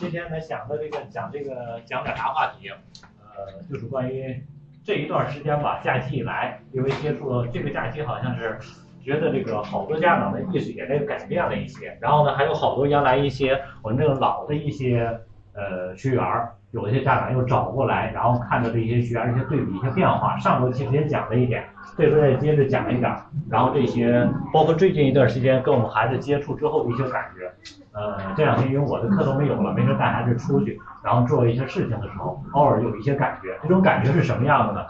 今天呢想的这个讲这个讲点啥话题？呃，就是关于这一段时间吧，假期以来，因为接触这个假期好像是觉得这个好多家长的意识也在改变了一些，然后呢还有好多原来一些我们这个老的一些呃学员，有一些家长又找过来，然后看到这些学员一些对比一些变化。上周其实也讲了一点，这周再接着讲一点儿，然后这些包括最近一段时间跟我们孩子接触之后的一些感觉。呃，这两天因为我的课都没有了，没事带孩子出去，然后做一些事情的时候，偶尔有一些感觉。这种感觉是什么样的呢？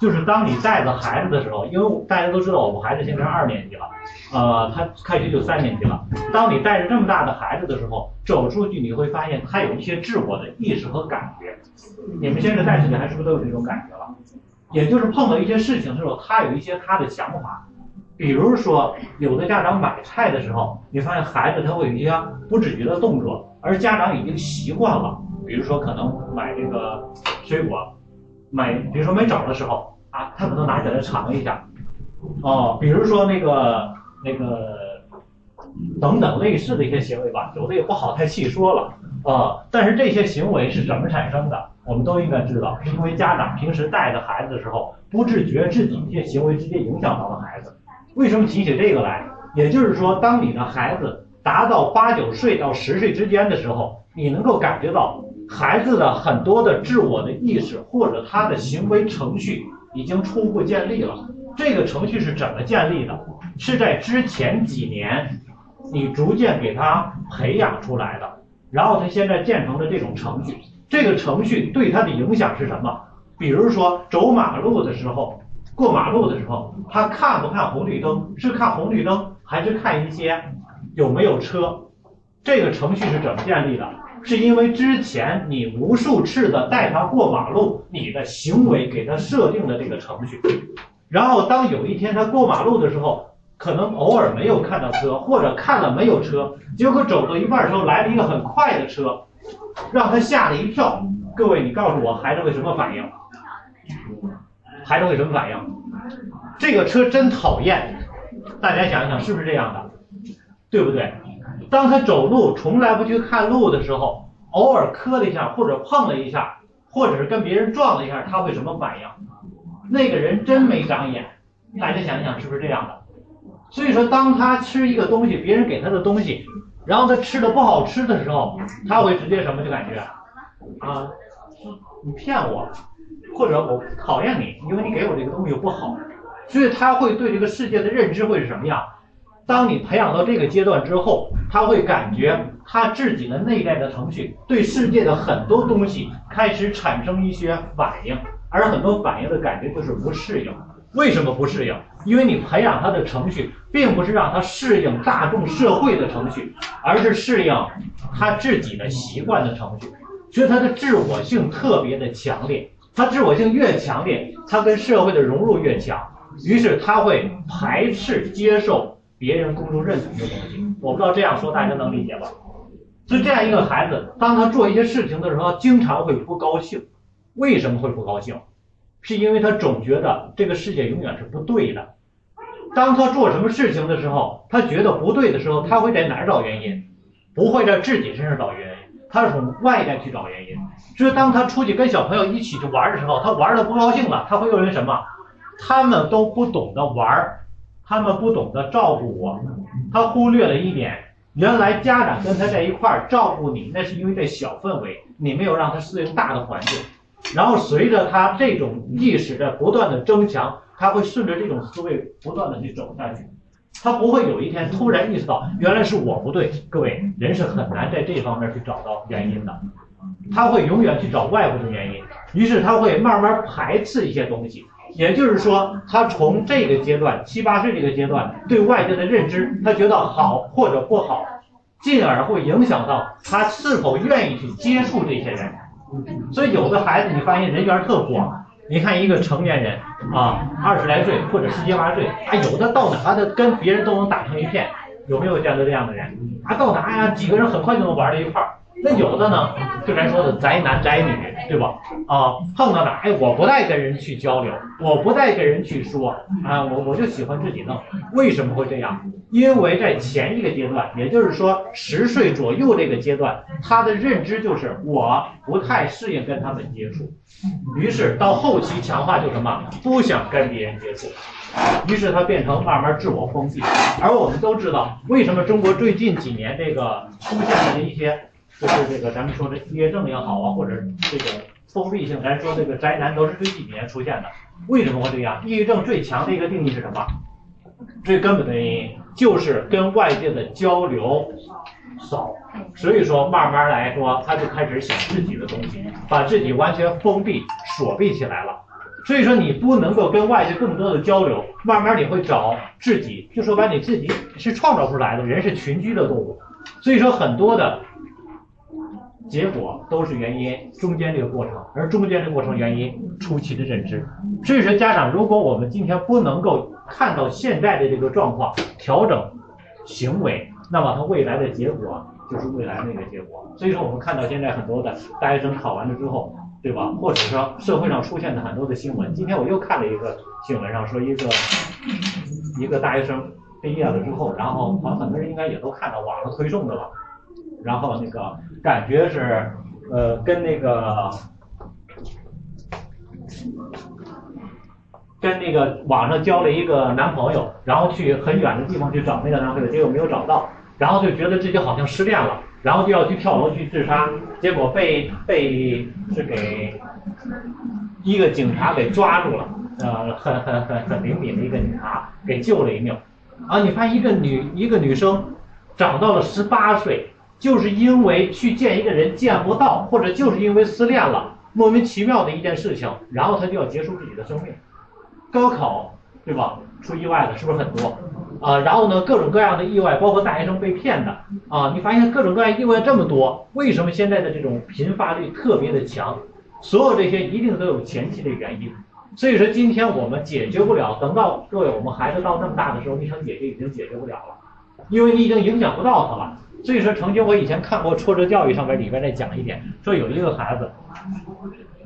就是当你带着孩子的时候，因为大家都知道我们孩子现在二年级了，呃，他开学就三年级了。当你带着这么大的孩子的时候，走出去你会发现他有一些自我的意识和感觉。你们现在带小孩是不是都有这种感觉了？也就是碰到一些事情的时候，他有一些他的想法。比如说，有的家长买菜的时候，你发现孩子他会有一些不自觉的动作，而家长已经习惯了。比如说，可能买这个水果，买比如说买枣的时候啊，他可能拿起来尝一下。哦，比如说那个那个等等类似的一些行为吧，有的也不好太细说了啊。但是这些行为是怎么产生的，我们都应该知道，是因为家长平时带着孩子的时候，不自觉自己一些行为直接影响到了孩子。为什么提起这个来？也就是说，当你的孩子达到八九岁到十岁之间的时候，你能够感觉到孩子的很多的自我的意识或者他的行为程序已经初步建立了。这个程序是怎么建立的？是在之前几年你逐渐给他培养出来的，然后他现在建成了这种程序。这个程序对他的影响是什么？比如说走马路的时候。过马路的时候，他看不看红绿灯？是看红绿灯，还是看一些有没有车？这个程序是怎么建立的？是因为之前你无数次的带他过马路，你的行为给他设定的这个程序。然后当有一天他过马路的时候，可能偶尔没有看到车，或者看了没有车，结果走到一半的时候来了一个很快的车，让他吓了一跳。各位，你告诉我，孩子会什么反应？孩子会什么反应？这个车真讨厌，大家想一想是不是这样的，对不对？当他走路从来不去看路的时候，偶尔磕了一下或者碰了一下，或者是跟别人撞了一下，他会什么反应？那个人真没长眼，大家想一想是不是这样的？所以说，当他吃一个东西，别人给他的东西，然后他吃的不好吃的时候，他会直接什么就感觉啊，你骗我。或者我讨厌你，因为你给我这个东西不好，所以他会对这个世界的认知会是什么样？当你培养到这个阶段之后，他会感觉他自己的内在的程序对世界的很多东西开始产生一些反应，而很多反应的感觉就是不适应。为什么不适应？因为你培养他的程序，并不是让他适应大众社会的程序，而是适应他自己的习惯的程序，所以他的自我性特别的强烈。他自我性越强烈，他跟社会的融入越强，于是他会排斥接受别人公众认同的东西。我不知道这样说大家能理解吧？所以这样一个孩子，当他做一些事情的时候，经常会不高兴。为什么会不高兴？是因为他总觉得这个世界永远是不对的。当他做什么事情的时候，他觉得不对的时候，他会在哪儿找原因？不会在自己身上找原因。他是从外在去找原因，所以当他出去跟小朋友一起去玩的时候，他玩的不高兴了，他会认为什么？他们都不懂得玩，他们不懂得照顾我，他忽略了一点，原来家长跟他在一块儿照顾你，那是因为在小氛围，你没有让他适应大的环境，然后随着他这种意识的不断的增强，他会顺着这种思维不断的去走下去。他不会有一天突然意识到原来是我不对，各位人是很难在这方面去找到原因的，他会永远去找外部的原因，于是他会慢慢排斥一些东西，也就是说，他从这个阶段七八岁这个阶段对外界的认知，他觉得好或者不好，进而会影响到他是否愿意去接触这些人，所以有的孩子你发现人缘特广。你看一个成年人啊，二十来岁或者十七八岁，他，有的到哪的跟别人都能打成一片，有没有见到这样的人？啊，到哪呀，几个人很快就能玩到一块儿。那有的呢，就咱说的宅男宅女，对吧？啊，碰到哪，哎，我不带跟人去交流，我不带跟人去说，啊，我我就喜欢自己弄。为什么会这样？因为在前一个阶段，也就是说十岁左右这个阶段，他的认知就是我不太适应跟他们接触，于是到后期强化就什么，不想跟别人接触，于是他变成慢慢自我封闭。而我们都知道，为什么中国最近几年这个出现的一些。就是这个，咱们说的抑郁症也好啊，或者这个封闭性，咱说这个宅男都是这几年出现的。为什么会这样？抑郁症最强的一个定义是什么？最根本的原因就是跟外界的交流少，所以说慢慢来说，他就开始想自己的东西，把自己完全封闭锁闭起来了。所以说你不能够跟外界更多的交流，慢慢你会找自己，就说白你自己是创造出来的，人是群居的动物，所以说很多的。结果都是原因，中间这个过程，而中间这个过程原因，初期的认知。所以说，家长，如果我们今天不能够看到现在的这个状况，调整行为，那么他未来的结果就是未来那个结果。所以说，我们看到现在很多的大学生考完了之后，对吧？或者说社会上出现的很多的新闻。今天我又看了一个新闻上说，一个一个大学生毕业了之后，然后好像很多人应该也都看到网上推送的了。然后那个感觉是，呃，跟那个，跟那个网上交了一个男朋友，然后去很远的地方去找那个男朋友，结果没有找到，然后就觉得自己好像失恋了，然后就要去跳楼去自杀，结果被被是给一个警察给抓住了，呃，很很很很灵敏的一个警察给救了一命，啊，你发现一个女一个女生长到了十八岁。就是因为去见一个人见不到，或者就是因为失恋了，莫名其妙的一件事情，然后他就要结束自己的生命。高考对吧？出意外的是不是很多啊？然后呢，各种各样的意外，包括大学生被骗的啊，你发现各种各样意外这么多，为什么现在的这种频发率特别的强？所有这些一定都有前期的原因。所以说今天我们解决不了，等到各位我们孩子到那么大的时候，你想解决已经解决不了了，因为你已经影响不到他了。所以说，曾经我以前看过挫折教育上面里边再讲一点，说有一个孩子，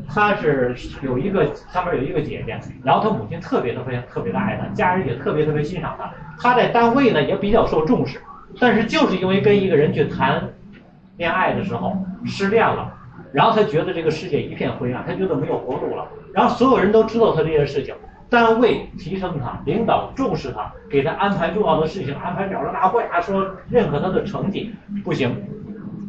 他是有一个上面有一个姐姐，然后他母亲特别特别特别的爱他，家人也特别特别欣赏他，他在单位呢也比较受重视，但是就是因为跟一个人去谈恋爱的时候失恋了，然后他觉得这个世界一片灰暗，他觉得没有活路了，然后所有人都知道他这件事情。单位提升他，领导重视他，给他安排重要的事情，安排表彰大会，他说认可他的成绩，不行，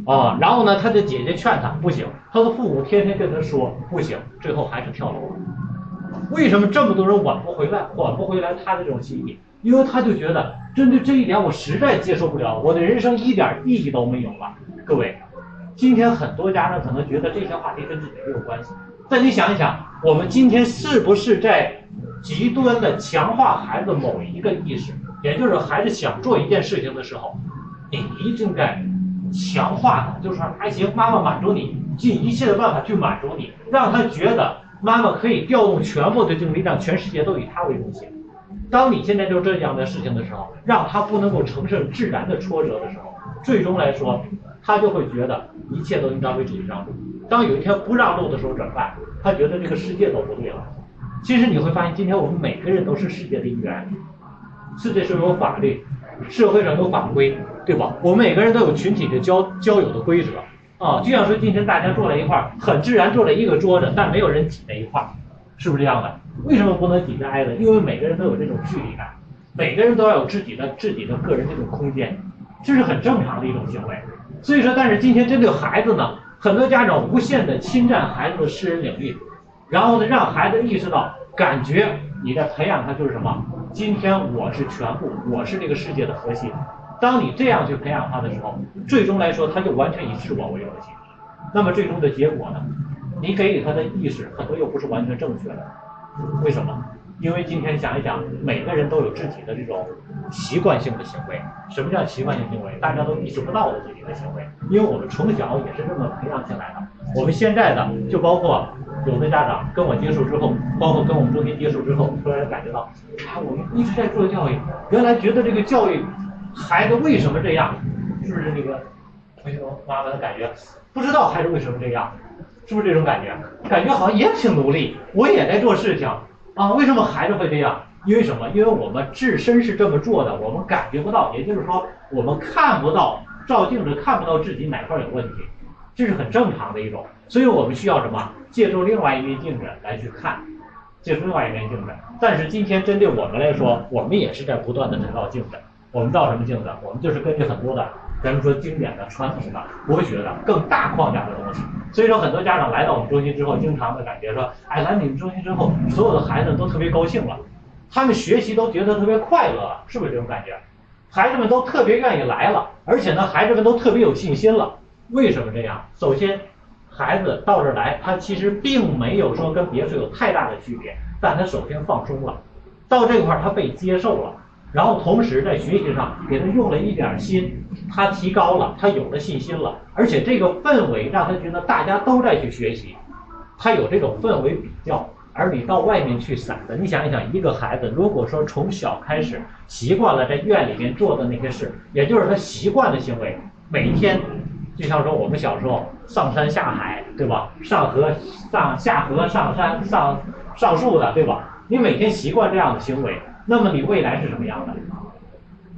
啊，然后呢，他的姐姐劝他不行，他的父母天天跟他说不行，最后还是跳楼了。为什么这么多人挽不回来，挽不回来他的这种心意？因为他就觉得针对这一点，我实在接受不了，我的人生一点意义都没有了。各位，今天很多家长可能觉得这些话题跟自己没有关系，但你想一想，我们今天是不是在？极端的强化孩子某一个意识，也就是孩子想做一件事情的时候，你一定该强化他，就是说还行，妈妈满足你，尽一切的办法去满足你，让他觉得妈妈可以调动全部的精力，让全世界都以他为中心。当你现在就这样的事情的时候，让他不能够承受自然的挫折的时候，最终来说，他就会觉得一切都应当为自己让路。当有一天不让路的时候怎么办？他觉得这个世界都不对了。其实你会发现，今天我们每个人都是世界的一员。世界上有法律，社会上有法规，对吧？我们每个人都有群体的交交友的规则啊。就像说今天大家坐在一块儿，很自然坐在一个桌子，但没有人挤在一块儿，是不是这样的？为什么不能挤在挨着？因为每个人都有这种距离感，每个人都要有自己的自己的个人这种空间，这是很正常的一种行为。所以说，但是今天针对孩子呢，很多家长无限的侵占孩子的私人领域。然后呢，让孩子意识到，感觉你在培养他就是什么？今天我是全部，我是这个世界的核心。当你这样去培养他的时候，最终来说，他就完全以自我为核心。那么最终的结果呢？你给予他的意识很多又不是完全正确的。为什么？因为今天想一想，每个人都有自己的这种习惯性的行为。什么叫习惯性行为？大家都意识不到的自己的行为，因为我们从小也是这么培养起来的。我们现在的就包括有的家长跟我接触之后，包括跟我们中心接触之后，突然感觉到，啊，我们一直在做教育，原来觉得这个教育孩子为什么这样，是不是那个同学妈妈的感觉，不知道孩子为什么这样，是不是这种感觉？感觉好像也挺努力，我也在做事情啊，为什么孩子会这样？因为什么？因为我们自身是这么做的，我们感觉不到，也就是说我们看不到，照镜子看不到自己哪块有问题，这是很正常的一种。所以我们需要什么？借助另外一面镜子来去看，借助另外一面镜子。但是今天针对我们来说，我们也是在不断的在照镜子。我们照什么镜子？我们就是根据很多的，咱们说经典的、传统的、国学的更大框架的东西。所以说，很多家长来到我们中心之后，经常的感觉说，哎，来你们中心之后，所有的孩子都特别高兴了。他们学习都觉得特别快乐，是不是这种感觉？孩子们都特别愿意来了，而且呢，孩子们都特别有信心了。为什么这样？首先，孩子到这儿来，他其实并没有说跟别处有太大的区别，但他首先放松了，到这块儿他被接受了，然后同时在学习上给他用了一点心，他提高了，他有了信心了，而且这个氛围让他觉得大家都在去学习，他有这种氛围比较。而你到外面去散的，你想一想，一个孩子如果说从小开始习惯了在院里面做的那些事，也就是他习惯的行为，每天，就像说我们小时候上山下海，对吧？上河上下河上山上上树的，对吧？你每天习惯这样的行为，那么你未来是什么样的？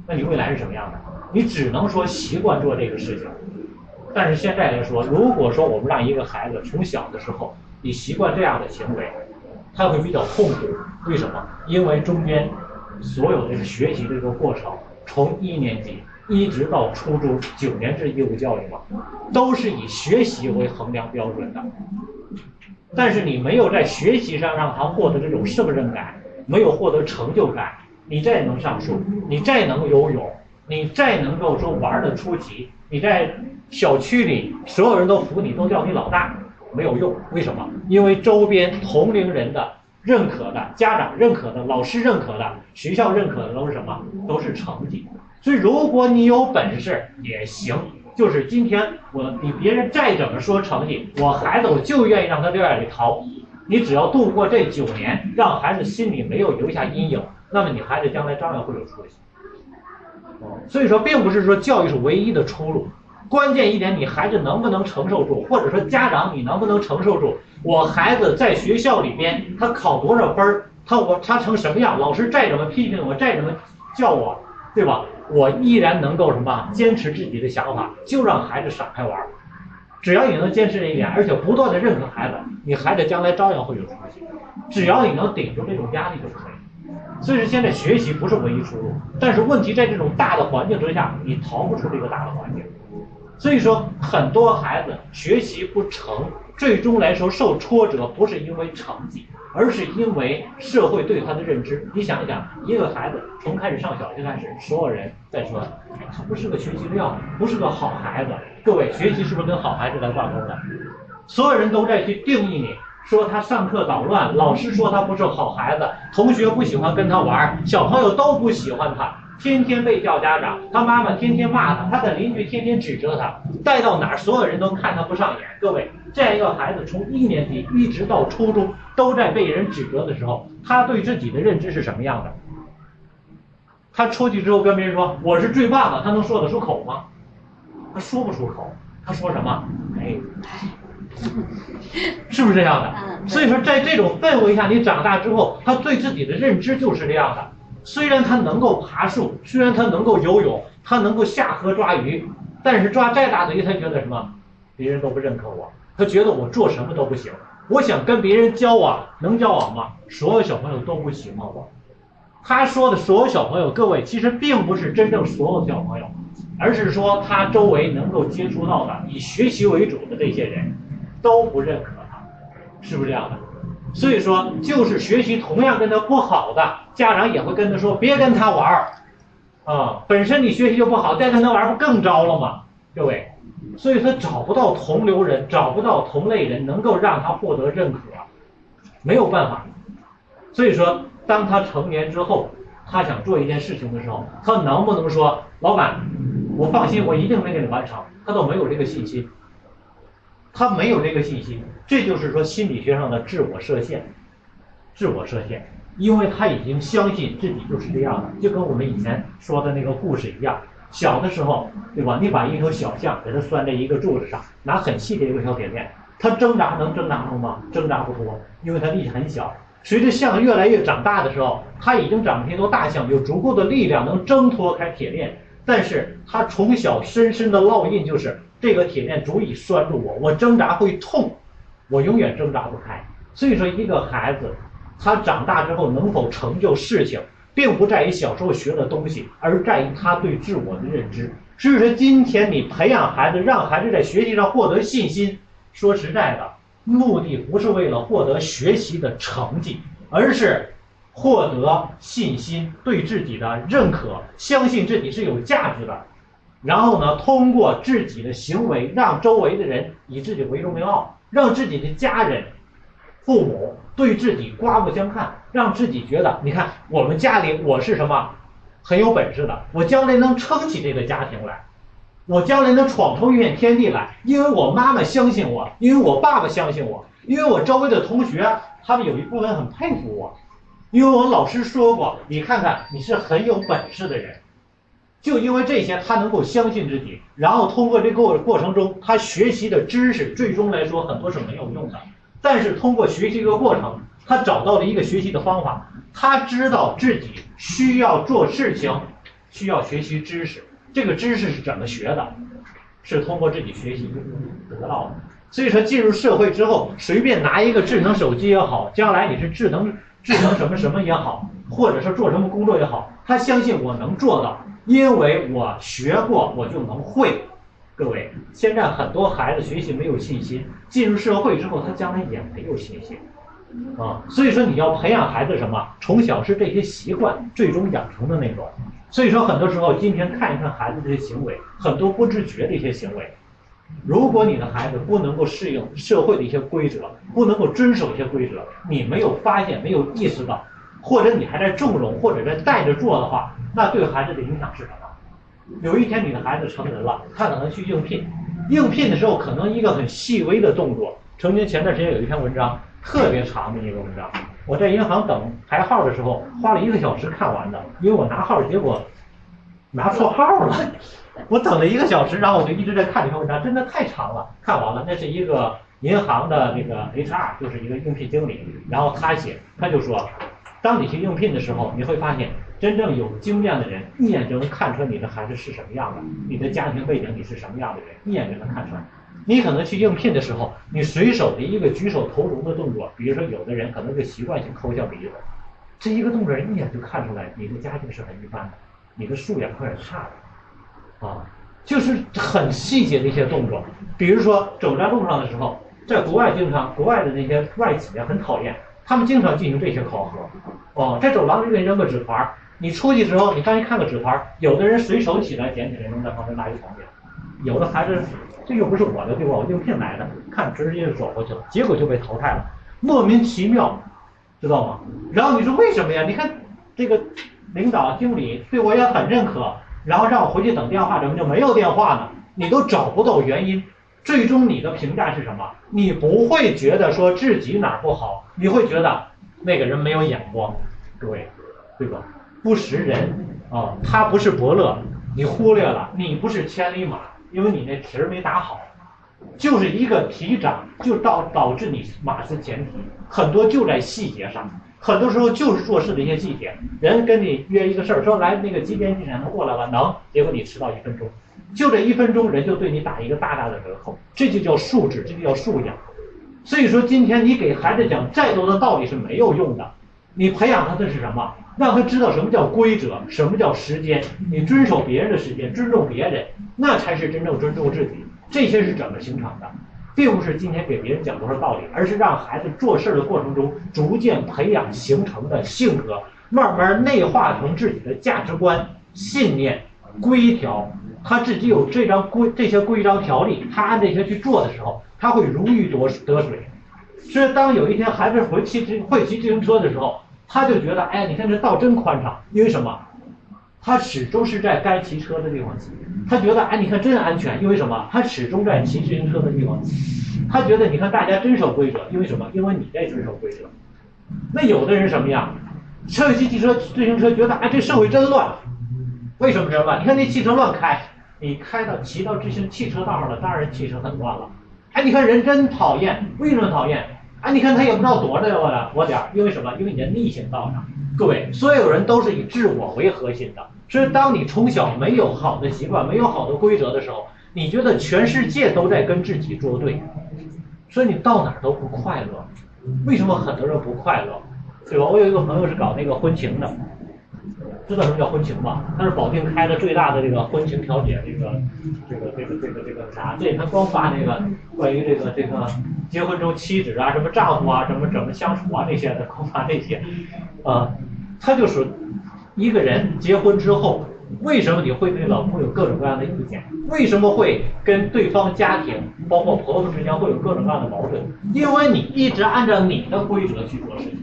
那你未来是什么样的？你只能说习惯做这个事情。但是现在来说，如果说我们让一个孩子从小的时候你习惯这样的行为，他会比较痛苦，为什么？因为中间所有这个学习这个过程，从一年级一直到初中九年制义务教育嘛，都是以学习为衡量标准的。但是你没有在学习上让他获得这种胜任感，没有获得成就感，你再能上树，你再能游泳，你再能够说玩的出奇，你在小区里所有人都服你，都叫你老大。没有用，为什么？因为周边同龄人的认可的、家长认可的、老师认可的、学校认可的都是什么？都是成绩。所以如果你有本事也行，就是今天我你别人再怎么说成绩，我孩子我就愿意让他在院里逃。你只要度过这九年，让孩子心里没有留下阴影，那么你孩子将来照样会有出息。所以说，并不是说教育是唯一的出路。关键一点，你孩子能不能承受住，或者说家长你能不能承受住？我孩子在学校里边，他考多少分儿，他我他成什么样？老师再怎么批评我，再怎么叫我，对吧？我依然能够什么？坚持自己的想法，就让孩子闪开玩。只要你能坚持这一点，而且不断的认可孩子，你孩子将来照样会有出息。只要你能顶住这种压力就可以。所以说，现在学习不是唯一出路，但是问题在这种大的环境之下，你逃不出这个大的环境。所以说，很多孩子学习不成，最终来说受挫折，不是因为成绩，而是因为社会对他的认知。你想一想，一个孩子从开始上小学开始，所有人在说他不是个学习料，不是个好孩子。各位，学习是不是跟好孩子来挂钩的？所有人都在去定义你，说他上课捣乱，老师说他不是好孩子，同学不喜欢跟他玩，小朋友都不喜欢他。天天被叫家长，他妈妈天天骂他，他的邻居天天指责他，带到哪儿所有人都看他不上眼。各位，这样一个孩子从一年级一直到初中都在被人指责的时候，他对自己的认知是什么样的？他出去之后跟别人说我是最棒的，他能说得出口吗？他说不出口，他说什么？哎，是不是这样的？所以说，在这种氛围下，你长大之后，他对自己的认知就是这样的。虽然他能够爬树，虽然他能够游泳，他能够下河抓鱼，但是抓再大的鱼，他觉得什么？别人都不认可我，他觉得我做什么都不行。我想跟别人交往，能交往吗？所有小朋友都不喜欢我。他说的所有小朋友，各位其实并不是真正所有小朋友，而是说他周围能够接触到的以学习为主的这些人，都不认可他，是不是这样的？所以说，就是学习同样跟他不好的家长也会跟他说，别跟他玩儿，啊，本身你学习就不好，再跟他玩儿不更糟了吗？各位，所以他找不到同流人，找不到同类人能够让他获得认可，没有办法。所以说，当他成年之后，他想做一件事情的时候，他能不能说，老板，我放心，我一定能给你完成？他都没有这个信心。他没有这个信心，这就是说心理学上的自我设限，自我设限，因为他已经相信自己就是这样的，就跟我们以前说的那个故事一样，小的时候，对吧？你把一头小象给它拴在一个柱子上，拿很细的一个小铁链，它挣扎能挣扎住吗？挣扎不脱，因为它力气很小。随着象越来越长大的时候，它已经长成一头大象，有足够的力量能挣脱开铁链。但是它从小深深的烙印就是这个铁链足以拴住我，我挣扎会痛，我永远挣扎不开。所以说，一个孩子他长大之后能否成就事情，并不在于小时候学的东西，而在于他对自我的认知。所以说，今天你培养孩子，让孩子在学习上获得信心，说实在的。目的不是为了获得学习的成绩，而是获得信心，对自己的认可，相信自己是有价值的。然后呢，通过自己的行为，让周围的人以自己为荣为傲，让自己的家人、父母对自己刮目相看，让自己觉得，你看我们家里我是什么很有本事的，我将来能撑起这个家庭来。我将来能闯出一片天地来，因为我妈妈相信我，因为我爸爸相信我，因为我周围的同学他们有一部分很佩服我，因为我老师说过，你看看你是很有本事的人，就因为这些，他能够相信自己，然后通过这个过程中，他学习的知识最终来说很多是没有用的，但是通过学习这个过程，他找到了一个学习的方法，他知道自己需要做事情，需要学习知识。这个知识是怎么学的？是通过自己学习得到的。所以说，进入社会之后，随便拿一个智能手机也好，将来你是智能智能什么什么也好，或者是做什么工作也好，他相信我能做到，因为我学过，我就能会。各位，现在很多孩子学习没有信心，进入社会之后，他将来也没有信心啊。所以说，你要培养孩子什么？从小是这些习惯，最终养成的那种。所以说，很多时候，今天看一看孩子这些行为，很多不自觉的一些行为。如果你的孩子不能够适应社会的一些规则，不能够遵守一些规则，你没有发现、没有意识到，或者你还在纵容，或者在带着做的话，那对孩子的影响是什么？有一天你的孩子成人了，他可能去应聘，应聘的时候可能一个很细微的动作。曾经前段时间有一篇文章，特别长的一个文章。我在银行等排号的时候，花了一个小时看完的，因为我拿号结果拿错号了。我等了一个小时，然后我就一直在看这篇文章，真的太长了。看完了，那是一个银行的那个 HR，就是一个应聘经理，然后他写，他就说，当你去应聘的时候，你会发现，真正有经验的人一眼就能看出来你的孩子是什么样的，你的家庭背景你是什么样的人，一眼就能看出来。你可能去应聘的时候，你随手的一个举手投足的动作，比如说有的人可能就习惯性抠一下鼻子，这一个动作一眼就看出来你的家境是很一般的，你的素养有点差的，啊，就是很细节的一些动作。比如说走在路上的时候，在国外经常国外的那些外企啊很讨厌，他们经常进行这些考核。哦，在走廊里面扔个纸团，你出去之后，你刚一看个纸团，有的人随手起来捡起来扔在旁边垃圾桶里，有的还是。这又不是我的，对吧？我应聘来的，看直接就走过去了，结果就被淘汰了，莫名其妙，知道吗？然后你说为什么呀？你看这个领导经理对我也很认可，然后让我回去等电话，怎么就没有电话呢？你都找不到原因，最终你的评价是什么？你不会觉得说自己哪不好，你会觉得那个人没有眼光，各位，对吧？不识人啊，他不是伯乐，你忽略了，你不是千里马。因为你那蹄儿没打好，就是一个蹄长就导导致你马失前蹄，很多就在细节上，很多时候就是做事的一些细节。人跟你约一个事儿，说来那个几点几点能过来吗？能，结果你迟到一分钟，就这一分钟，人就对你打一个大大的折扣，这就叫素质，这就叫素养。所以说，今天你给孩子讲再多的道理是没有用的，你培养他的是什么？让他知道什么叫规则，什么叫时间。你遵守别人的时间，尊重别人，那才是真正尊重自己。这些是怎么形成的，并不是今天给别人讲多少道理，而是让孩子做事的过程中逐渐培养形成的性格，慢慢内化成自己的价值观、信念、规条。他自己有这张规这些规章条例，他按这些去做的时候，他会如鱼得得水。所以当有一天孩子会骑会骑自行车的时候。他就觉得，哎，你看这道真宽敞，因为什么？他始终是在该骑车的地方骑。他觉得，哎，你看真安全，因为什么？他始终在骑自行车的地方骑。他觉得，你看大家遵守规则，因为什么？因为你在遵守规则。那有的人什么呀？车骑汽车、自行车，觉得，哎，这社会真乱。为什么这么乱？你看那汽车乱开，你开到骑到这些汽车道上了，当然汽车很乱了。哎，你看人真讨厌，为什么讨厌？哎，你看他也不知道躲着我了我点儿，因为什么？因为你的逆行道上。各位，所有人都是以自我为核心的。所以，当你从小没有好的习惯，没有好的规则的时候，你觉得全世界都在跟自己作对，所以你到哪儿都不快乐。为什么很多人不快乐？对吧？我有一个朋友是搞那个婚庆的，知道什么叫婚情吧？他是保定开的最大的这个婚情调解这个这个这个这个这个啥？这他光发那个关于这个这个结婚中妻子啊、什么丈夫啊、什么怎么相处啊这些的，光发这些，啊，他就说。一个人结婚之后，为什么你会对老公有各种各样的意见？为什么会跟对方家庭，包括婆婆之间会有各种各样的矛盾？因为你一直按照你的规则去做事情，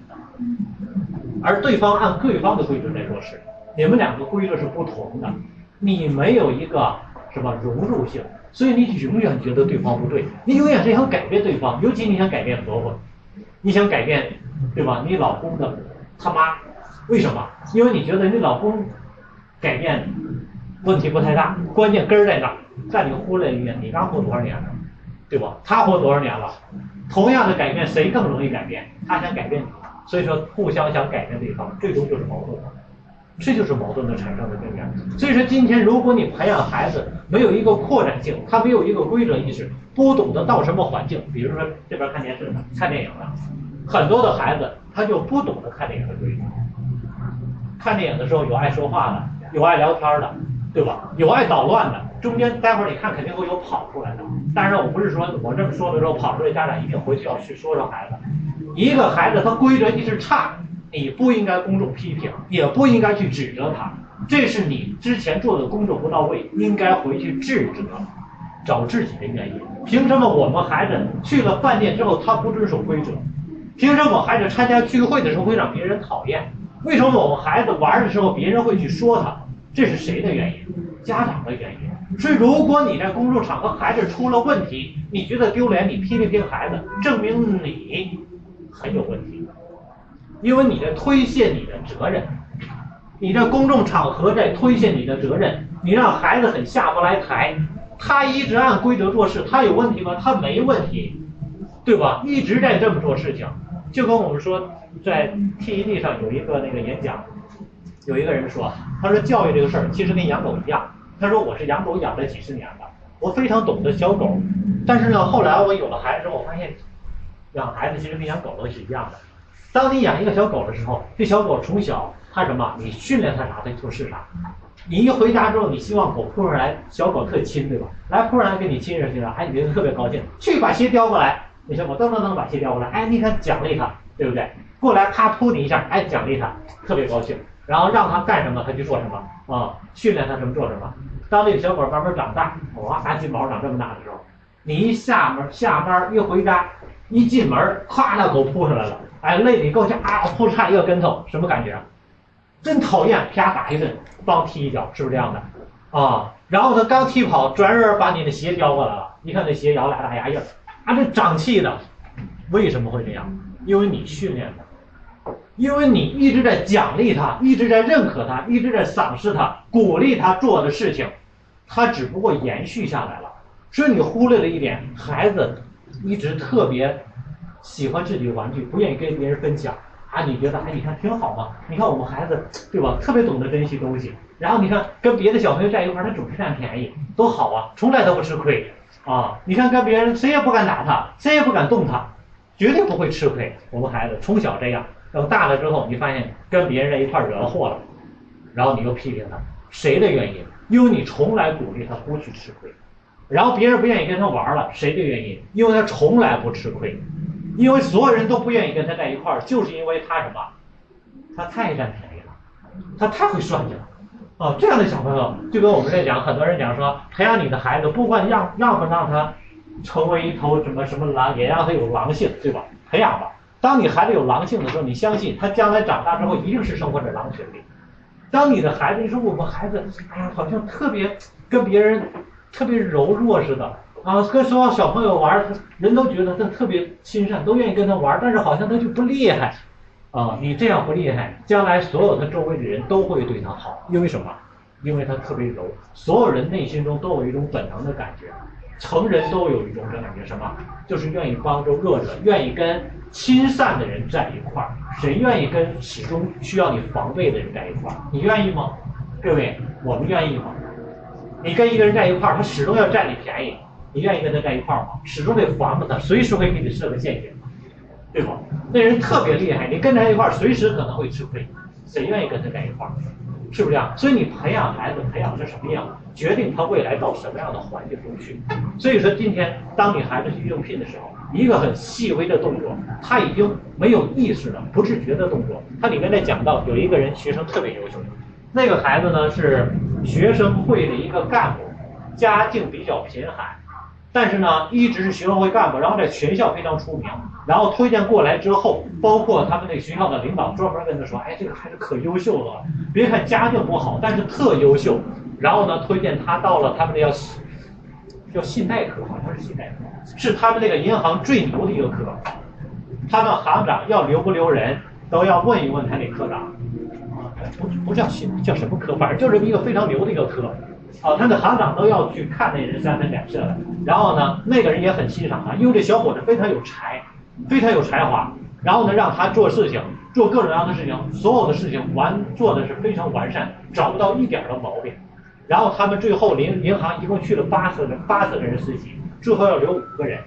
而对方按对方的规则在做事，你们两个规则是不同的，你没有一个什么融入性，所以你永远觉得对方不对，你永远是想改变对方，尤其你想改变婆婆，你想改变，对吧？你老公的他妈。为什么？因为你觉得你老公改变问题不太大，关键根儿在哪？在你忽略一点，你刚活多少年了，对吧？他活多少年了？同样的改变，谁更容易改变？他想改变你，所以说互相想改变对方，最终就是矛盾，这就是矛盾的产生的根源。所以说今天如果你培养孩子没有一个扩展性，他没有一个规则意识，不懂得到什么环境，比如说这边看电视的、看电影的，很多的孩子他就不懂得看电影的规则。看电影的时候有爱说话的，有爱聊天的，对吧？有爱捣乱的，中间待会儿你看肯定会有跑出来的。但是我不是说我这么说的时候跑出来，家长一定回去要去说说孩子。一个孩子他规则意识差，你不应该公众批评，也不应该去指责他，这是你之前做的工作不到位，应该回去治责，找自己的原因。凭什么我们孩子去了饭店之后他不遵守规则？凭什么孩子参加聚会的时候会让别人讨厌？为什么我们孩子玩的时候别人会去说他？这是谁的原因？家长的原因。所以如果你在公众场合孩子出了问题，你觉得丢脸，你批评批评孩子，证明你很有问题，因为你在推卸你的责任，你在公众场合在推卸你的责任，你让孩子很下不来台。他一直按规则做事，他有问题吗？他没问题，对吧？一直在这么做事情。就跟我们说，在 TED 上有一个那个演讲，有一个人说，他说教育这个事儿其实跟养狗一样。他说我是养狗养了几十年了，我非常懂得小狗。但是呢，后来我有了孩子之后，我发现养孩子其实跟养狗都是一样的。当你养一个小狗的时候，这小狗从小它什么，你训练它啥，它就是啥。你一回家之后，你希望狗扑上来，小狗特亲，对吧？来扑上来跟你亲热亲热，哎，你觉得特别高兴，去把鞋叼过来。那小狗噔噔噔把鞋叼过来，哎，你看奖励它，对不对？过来他扑你一下，哎，奖励它，特别高兴。然后让它干什么它就做什么啊，训练它什么做什么。当这个小狗慢慢长大，哇，大金毛长这么大的时候，你一下门下班一回家，一进门，咵，那狗扑上来了，哎，累得够呛啊，扑嚓一个跟头，什么感觉？真讨厌，啪打一顿，帮踢一脚，是不是这样的？啊，然后他刚踢跑，转而把你的鞋叼过来了，你看那鞋咬俩大牙印儿。他是长气的，为什么会这样？因为你训练他，因为你一直在奖励他，一直在认可他，一直在赏识他，鼓励他做的事情，他只不过延续下来了。所以你忽略了一点，孩子一直特别喜欢自己的玩具，不愿意跟别人分享啊。你觉得哎，你看挺好嘛？你看我们孩子对吧？特别懂得珍惜东西，然后你看跟别的小朋友在一块儿，他总是占便宜，多好啊，从来都不吃亏。啊，你看跟别人谁也不敢打他，谁也不敢动他，绝对不会吃亏。我们孩子从小这样，等大了之后，你发现跟别人在一块惹了祸了，然后你又批评他，谁的原因？因为你从来鼓励他不去吃亏，然后别人不愿意跟他玩了，谁的原因？因为他从来不吃亏，因为所有人都不愿意跟他在一块儿，就是因为他什么？他太占便宜了，他太会算计了。哦，这样的小朋友就跟我们在讲，很多人讲说，培养你的孩子，不管让让不让他成为一头什么什么狼，也让他有狼性，对吧？培养吧。当你孩子有狼性的时候，你相信他将来长大之后一定是生活在狼群里。当你的孩子，你说我们孩子，哎呀，好像特别跟别人特别柔弱似的啊，跟所有小朋友玩，人都觉得他特别亲善，都愿意跟他玩，但是好像他就不厉害。啊，你这样不厉害，将来所有的周围的人都会对他好，因为什么？因为他特别柔。所有人内心中都有一种本能的感觉，成人都有一种感觉，什么？就是愿意帮助弱者，愿意跟亲善的人在一块儿。谁愿意跟始终需要你防备的人在一块儿？你愿意吗？各位，我们愿意吗？你跟一个人在一块儿，他始终要占你便宜，你愿意跟他在一块儿吗？始终得防着他，随时会给你设个陷阱，对吧？那人特别厉害，你跟他一块儿，随时可能会吃亏。谁愿意跟他在一块儿？是不是这样？所以你培养孩子，培养成什么样，决定他未来到什么样的环境中去。所以说，今天当你孩子去应聘的时候，一个很细微的动作，他已经没有意识的、不自觉的动作。他里面在讲到有一个人学生特别优秀，那个孩子呢是学生会的一个干部，家境比较贫寒。但是呢，一直是学生会干部，然后在全校非常出名。然后推荐过来之后，包括他们那个学校的领导专门跟他说：“哎，这个孩子可优秀了，别看家境不好，但是特优秀。”然后呢，推荐他到了他们那叫叫信贷科，好像是信贷科，是他们那个银行最牛的一个科。他们行长要留不留人，都要问一问他那科长。不不叫信，叫什么科？反正就是一个非常牛的一个科。哦，他的行长都要去看那人三分两色的，然后呢，那个人也很欣赏他，因为这小伙子非常有才，非常有才华。然后呢，让他做事情，做各种各样的事情，所有的事情完做的是非常完善，找不到一点的毛病。然后他们最后银银行一共去了八十个八十个人实习，最后要留五个人，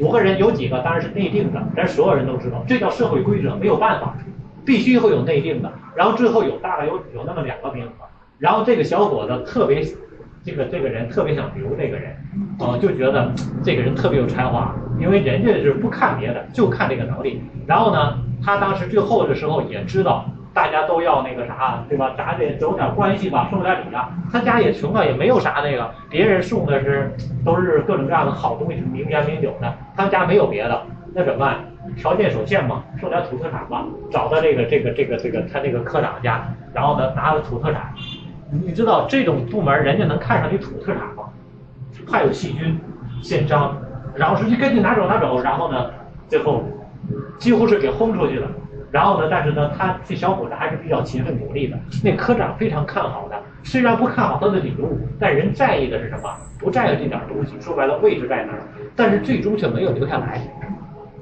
五个人有几个当然是内定的，咱所有人都知道，这叫社会规则，没有办法，必须会有内定的。然后最后有大概有有那么两个名额，然后这个小伙子特别。这个这个人特别想留这个人，哦，就觉得这个人特别有才华，因为人家是不看别的，就看这个能力。然后呢，他当时最后的时候也知道大家都要那个啥，对吧？咱得走点关系吧，送点礼啊。他家也穷啊，也没有啥那个，别人送的是都是各种各样的好东西，名烟名酒的。他们家没有别的，那怎么办？条件所限嘛，送点土特产吧。找到这个这个这个这个他那个科长家，然后呢，拿了土特产。你知道这种部门人家能看上你土特产吗？怕有细菌，先脏，然后说你赶紧拿走拿走，然后呢，最后几乎是给轰出去了。然后呢，但是呢，他这小伙子还是比较勤奋努力的。那科长非常看好他，虽然不看好他的礼物，但人在意的是什么？不在意这点东西，说白了位置在哪儿，但是最终却没有留下来。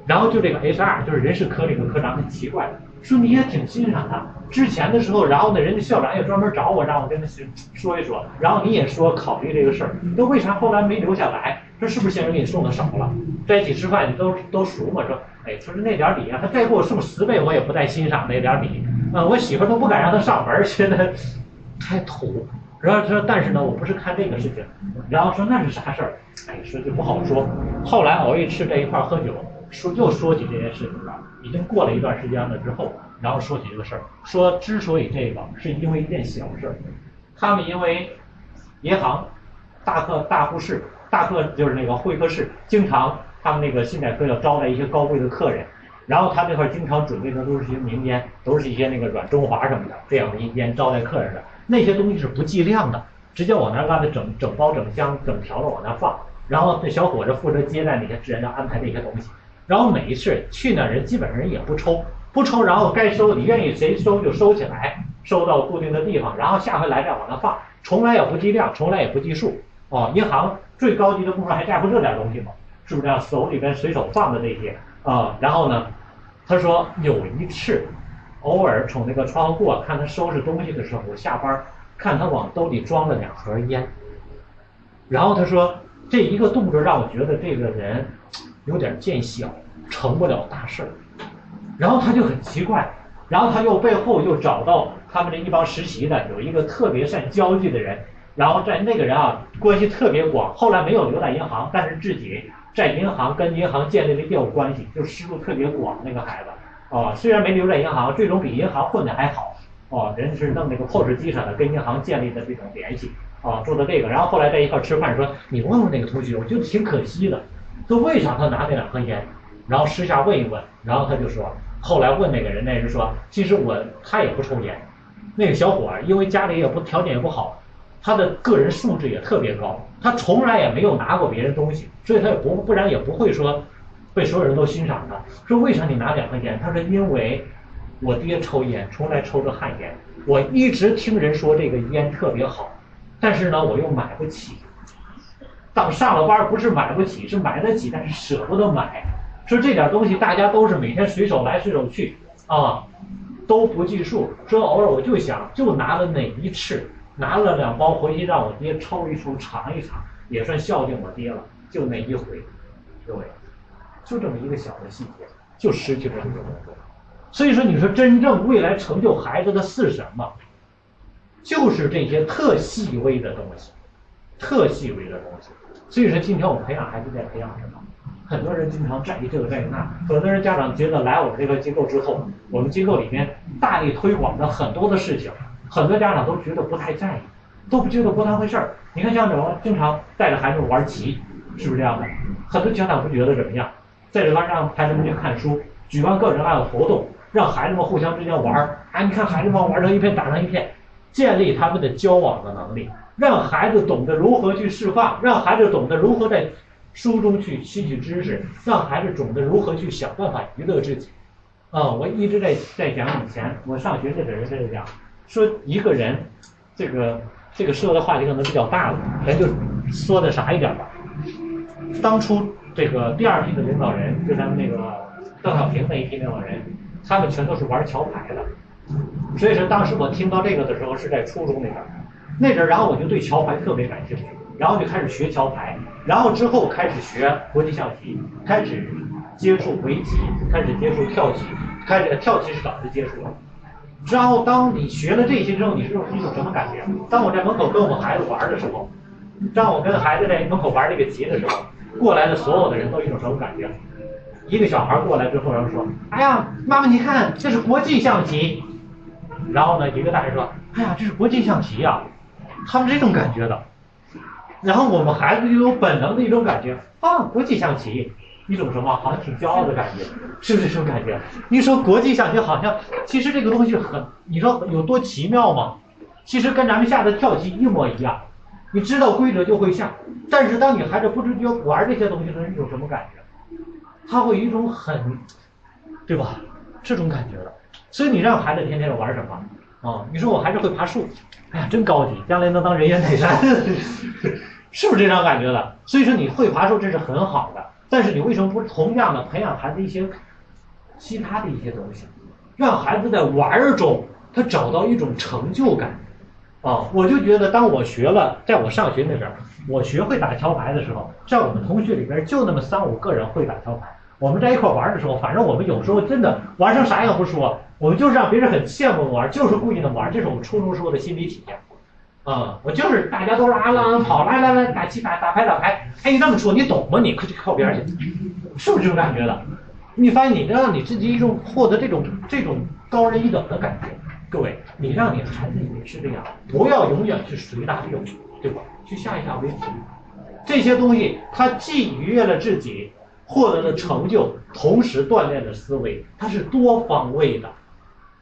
然后就这个 HR，就是人事科这个科长很奇怪。说你也挺欣赏他，之前的时候，然后呢，人家校长也专门找我，让我跟他去说一说，然后你也说考虑这个事儿，那为啥后来没留下来？说是不是先生给你送的少了？在一起吃饭你都都熟嘛？说，哎，说是那点礼啊，他再给我送十倍，我也不太欣赏那点礼。啊，我媳妇都不敢让他上门，觉得太土。然后说，但是呢，我不是看这个事情。然后说那是啥事儿？哎，说就不好说。后来熬一次在一块儿喝酒。说又说起这件事情了，已经过了一段时间了之后，然后说起这个事儿，说之所以这个是因为一件小事，他们因为银行大客大户室大客就是那个会客室，经常他们那个信贷科要招待一些高贵的客人，然后他那块经常准备的都是一些名烟，都是一些那个软中华什么的这样的一烟招待客人的，那些东西是不计量的，直接往那让他整整包整箱整条的往那放，然后这小伙子负责接待那些自然要安排那些东西。然后每一次去那人基本上人也不抽，不抽，然后该收你愿意谁收就收起来，收到固定的地方，然后下回来再往那放，从来也不计量，从来也不计数。哦，银行最高级的部门还在乎这点东西吗？是不是这样？手里边随手放的那些啊？然后呢，他说有一次，偶尔从那个窗户过，看他收拾东西的时候，我下班看他往兜里装了两盒烟，然后他说这一个动作让我觉得这个人。有点见小，成不了大事儿，然后他就很奇怪，然后他又背后又找到他们这一帮实习的，有一个特别善交际的人，然后在那个人啊关系特别广，后来没有留在银行，但是自己在银行跟银行建立了业务关系，就思路特别广那个孩子，哦，虽然没留在银行，最终比银行混的还好，哦，人是弄那个 POS 机上的，跟银行建立的这种联系，啊，做的这个，然后后来在一块吃饭说，你问问那个同学，我觉得挺可惜的。说为啥他拿那两盒烟，然后私下问一问，然后他就说，后来问那个人，那人说，其实我他也不抽烟，那个小伙因为家里也不条件也不好，他的个人素质也特别高，他从来也没有拿过别人东西，所以他也不不然也不会说被所有人都欣赏他。说为啥你拿两盒烟？他说因为我爹抽烟，从来抽着旱烟，我一直听人说这个烟特别好。但是呢，我又买不起。当上了班不是买不起，是买得起，但是舍不得买。说这点东西大家都是每天随手来随手去啊，都不计数。说偶尔我就想，就拿了哪一次，拿了两包回去让我爹抽一抽尝一尝，也算孝敬我爹了。就那一回，各位，就这么一个小的细节，就失去了这个东西。所以说，你说真正未来成就孩子的是什么？就是这些特细微的东西，特细微的东西。所以说，今天我们培养孩子在培养什么？很多人经常在意这个在意那，很多人家长觉得来我们这个机构之后，我们机构里面大力推广的很多的事情，很多家长都觉得不太在意，都不觉得不当回事儿。你看像什么经常带着孩子玩棋，是不是这样的？很多家长不觉得怎么样，在这边让孩子们去看书，举办各种各样的活动，让孩子们互相之间玩儿。哎，你看孩子们玩成一片打成一片，建立他们的交往的能力。让孩子懂得如何去释放，让孩子懂得如何在书中去吸取知识，让孩子懂得如何去想办法娱乐自己。啊，我一直在在讲以前我上学这阵在讲，说一个人，这个这个说的话题可能比较大了，咱就说的啥一点吧。当初这个第二批的领导人，就咱们那个邓小平那一批领导人，他们全都是玩桥牌的，所以说当时我听到这个的时候是在初中那边。那阵儿，然后我就对桥牌特别感兴趣，然后就开始学桥牌，然后之后开始学国际象棋，开始接触围棋，开始接触跳棋，开始跳棋是早就接触了。然后当你学了这些之后，你是一种什么感觉？当我在门口跟我们孩子玩的时候，当我跟孩子在门口玩这个棋的时候，过来的所有的人都一种什么感觉？一个小孩过来之后，然后说：“哎呀，妈妈你看，这是国际象棋。”然后呢，一个大人说：“哎呀，这是国际象棋呀。”他们这种感觉的，然后我们孩子就有本能的一种感觉啊，国际象棋，一种什么，好像挺骄傲的感觉，是不是这种感觉？你说国际象棋好像，其实这个东西很，你说有多奇妙吗？其实跟咱们下的跳棋一模一样，你知道规则就会下，但是当你孩子不知觉玩这些东西的时候，你有什么感觉？他会有一种很，对吧？这种感觉的，所以你让孩子天天玩什么啊？你说我孩子会爬树。哎呀，真高级，将来能当人猿泰山，是不是这种感觉的？所以说你会爬树这是很好的，但是你为什么不同样的培养孩子一些其他的一些东西，让孩子在玩中他找到一种成就感啊？我就觉得，当我学了，在我上学那边，我学会打桥牌的时候，在我们同学里边就那么三五个人会打桥牌。我们在一块玩的时候，反正我们有时候真的玩成啥样不说。我们就是让别人很羡慕玩，就是故意的玩，这是我们初中时候的心理体验。啊，我就是大家都是啊啦跑，来来来打棋打打牌打牌。哎，你这么说你懂吗？你快去靠边去，是不是这种感觉的？你发现你让你自己一种获得这种这种高人一等的感觉。各位，你让你的孩子也是这样，不要永远去随大流，对吧？去下一下围棋，这些东西它既愉悦了自己，获得了成就，同时锻炼了思维，它是多方位的。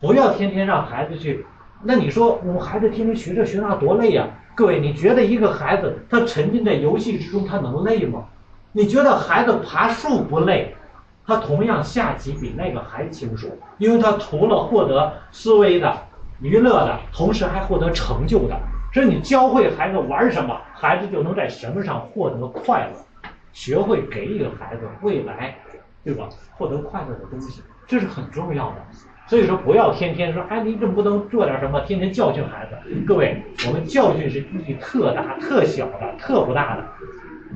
不要天天让孩子去，那你说我们孩子天天学这学那多累呀？各位，你觉得一个孩子他沉浸在游戏之中，他能累吗？你觉得孩子爬树不累？他同样下棋比那个还轻松，因为他除了获得思维的、娱乐的，同时还获得成就的。所以你教会孩子玩什么，孩子就能在什么上获得快乐，学会给予孩子未来，对吧？获得快乐的东西，这是很重要的。所以说，不要天天说，哎，你怎么不能做点什么？天天教训孩子。各位，我们教训是意义特大、特小的、特不大的。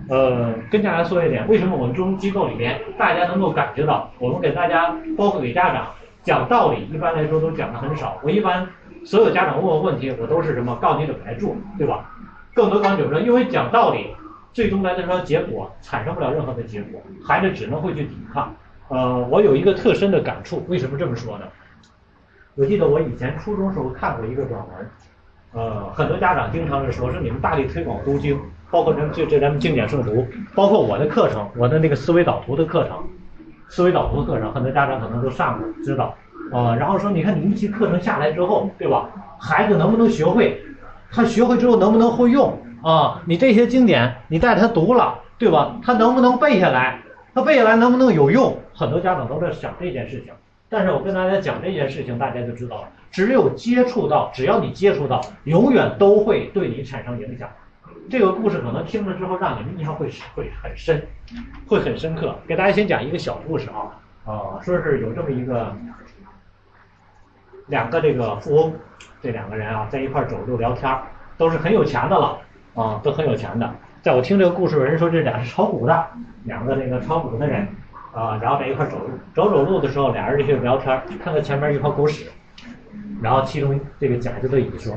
呃，跟大家说一点，为什么我们中机构里面大家能够感觉到，我们给大家，包括给家长讲道理，一般来说都讲的很少。我一般所有家长问我问题，我都是什么，告诉你怎么来做，对吧？更多告诉你怎么因为讲道理，最终来说结果产生不了任何的结果，孩子只能会去抵抗。呃，我有一个特深的感触，为什么这么说呢？我记得我以前初中时候看过一个短文，呃，很多家长经常是说，是你们大力推广读经，包括咱这这咱们经典诵读，包括我的课程，我的那个思维导图的课程，思维导图的课程，很多家长可能都上过，知道，呃，然后说，你看你一期课程下来之后，对吧？孩子能不能学会？他学会之后能不能会用？啊，你这些经典你带他读了，对吧？他能不能背下来？他背下来能不能有用？很多家长都在想这件事情。但是我跟大家讲这件事情，大家就知道了。只有接触到，只要你接触到，永远都会对你产生影响。这个故事可能听了之后，让你们印象会会很深，会很深刻。给大家先讲一个小故事啊，啊，说是有这么一个两个这个富翁，这两个人啊在一块走路聊天，都是很有钱的了啊，都很有钱的。在我听这个故事，有人说这俩是炒股的，两个那个炒股的人啊，然后在一块走，走走路的时候，俩人就去聊天，看到前面一坨狗屎，然后其中这个甲就对乙说，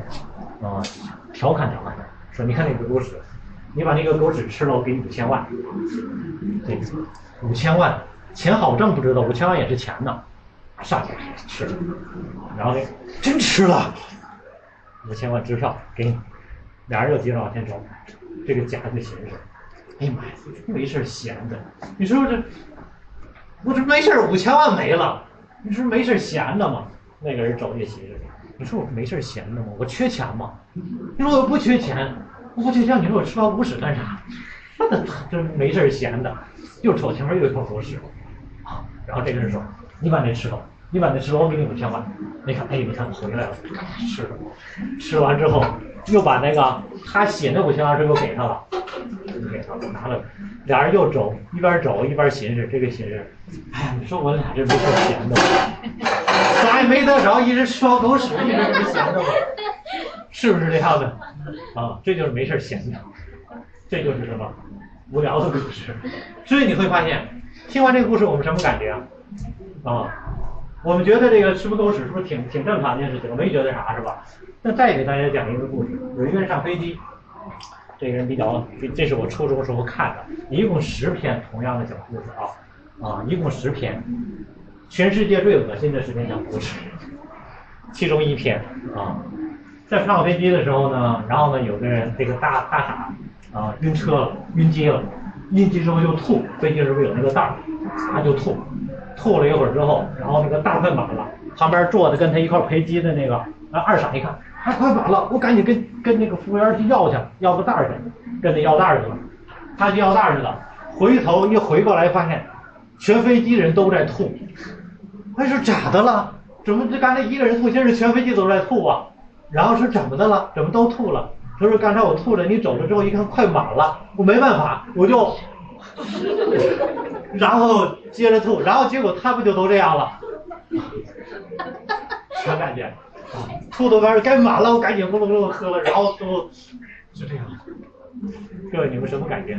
啊，调侃调侃，说你看那个狗屎，你把那个狗屎吃了，我给你五千万。对五千万，钱好挣不知道，五千万也是钱呢，上去吃了，然后那真吃了，五千万支票给你，俩人又接着往前走。这个甲就寻思，哎呀妈呀，没事闲的，你说这，我这没事五千万没了，你说没事闲的吗？那个人走也寻思，你说我没事闲的吗？我缺钱吗？你说我不缺钱，我不缺钱，你说我吃包狗屎干啥？那他这没事闲的，又瞅前面又一坨狗屎，啊，然后这个人说，你把那吃了，你把那吃了，我给你五千万。你看，哎，你看回来了，吃了，吃完之后。又把那个他写那五千万又给他了，给他拿了，俩人又走，一边走一边寻思，这个寻思，哎呀，你说我俩这没事闲的，啥也没得着，一直吃包狗屎，一直是闲的吗？是不是这样的？啊，这就是没事闲的，这就是什么无聊的故事。所以你会发现，听完这个故事，我们什么感觉啊？啊，我们觉得这个吃不狗屎是不是挺挺正常的一件事情？没觉得啥是吧？那再给大家讲一个故事，有一个人上飞机，这个人比较，这是我初中时候看的，一共十篇同样的小故事啊，啊，一共十篇，全世界最恶心的十篇小故事，其中一篇啊，在上飞机的时候呢，然后呢，有个人这个大大傻啊晕车了，晕机了，晕机之后就吐，飞机上不是有那个袋儿，他就吐，吐了一会儿之后，然后那个袋快满了，旁边坐的跟他一块陪机的那个啊二傻一看。还快满了，我赶紧跟跟那个服务员去要去，要个袋儿去，跟那要袋儿去了。他去要袋儿去了，回头一回过来，发现全飞机人都在吐。他说咋的了？怎么这刚才一个人吐，现在全飞机都在吐啊？然后是怎么的了？怎么都吐了？他说刚才我吐了，你走了之后一看快满了，我没办法，我就，然后接着吐，然后结果他不就都这样了？啥感觉？吐的该该满了，我赶紧咕噜咕噜喝了，然后都就这样。各位，你们什么感觉？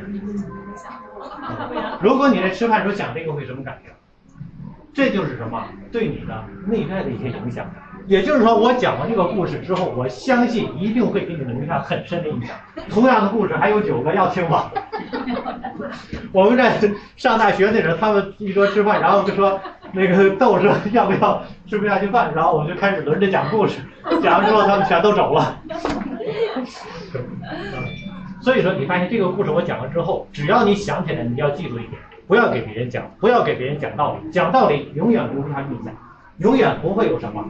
如果你在吃饭时候讲这个，会什么感觉？这就是什么？对你的内在的一些影响。也就是说，我讲完这个故事之后，我相信一定会给你们留下很深的印象。同样的故事还有九个，要听吗？我们在上大学那时候，他们一桌吃饭，然后就说那个豆说要不要吃不下去饭，然后我就开始轮着讲故事，讲完之后他们全都走了。所以说，你发现这个故事我讲完之后，只要你想起来，你要记住一点，不要给别人讲，不要给别人讲道理，讲道理永远留不下印象，永远不会有什么。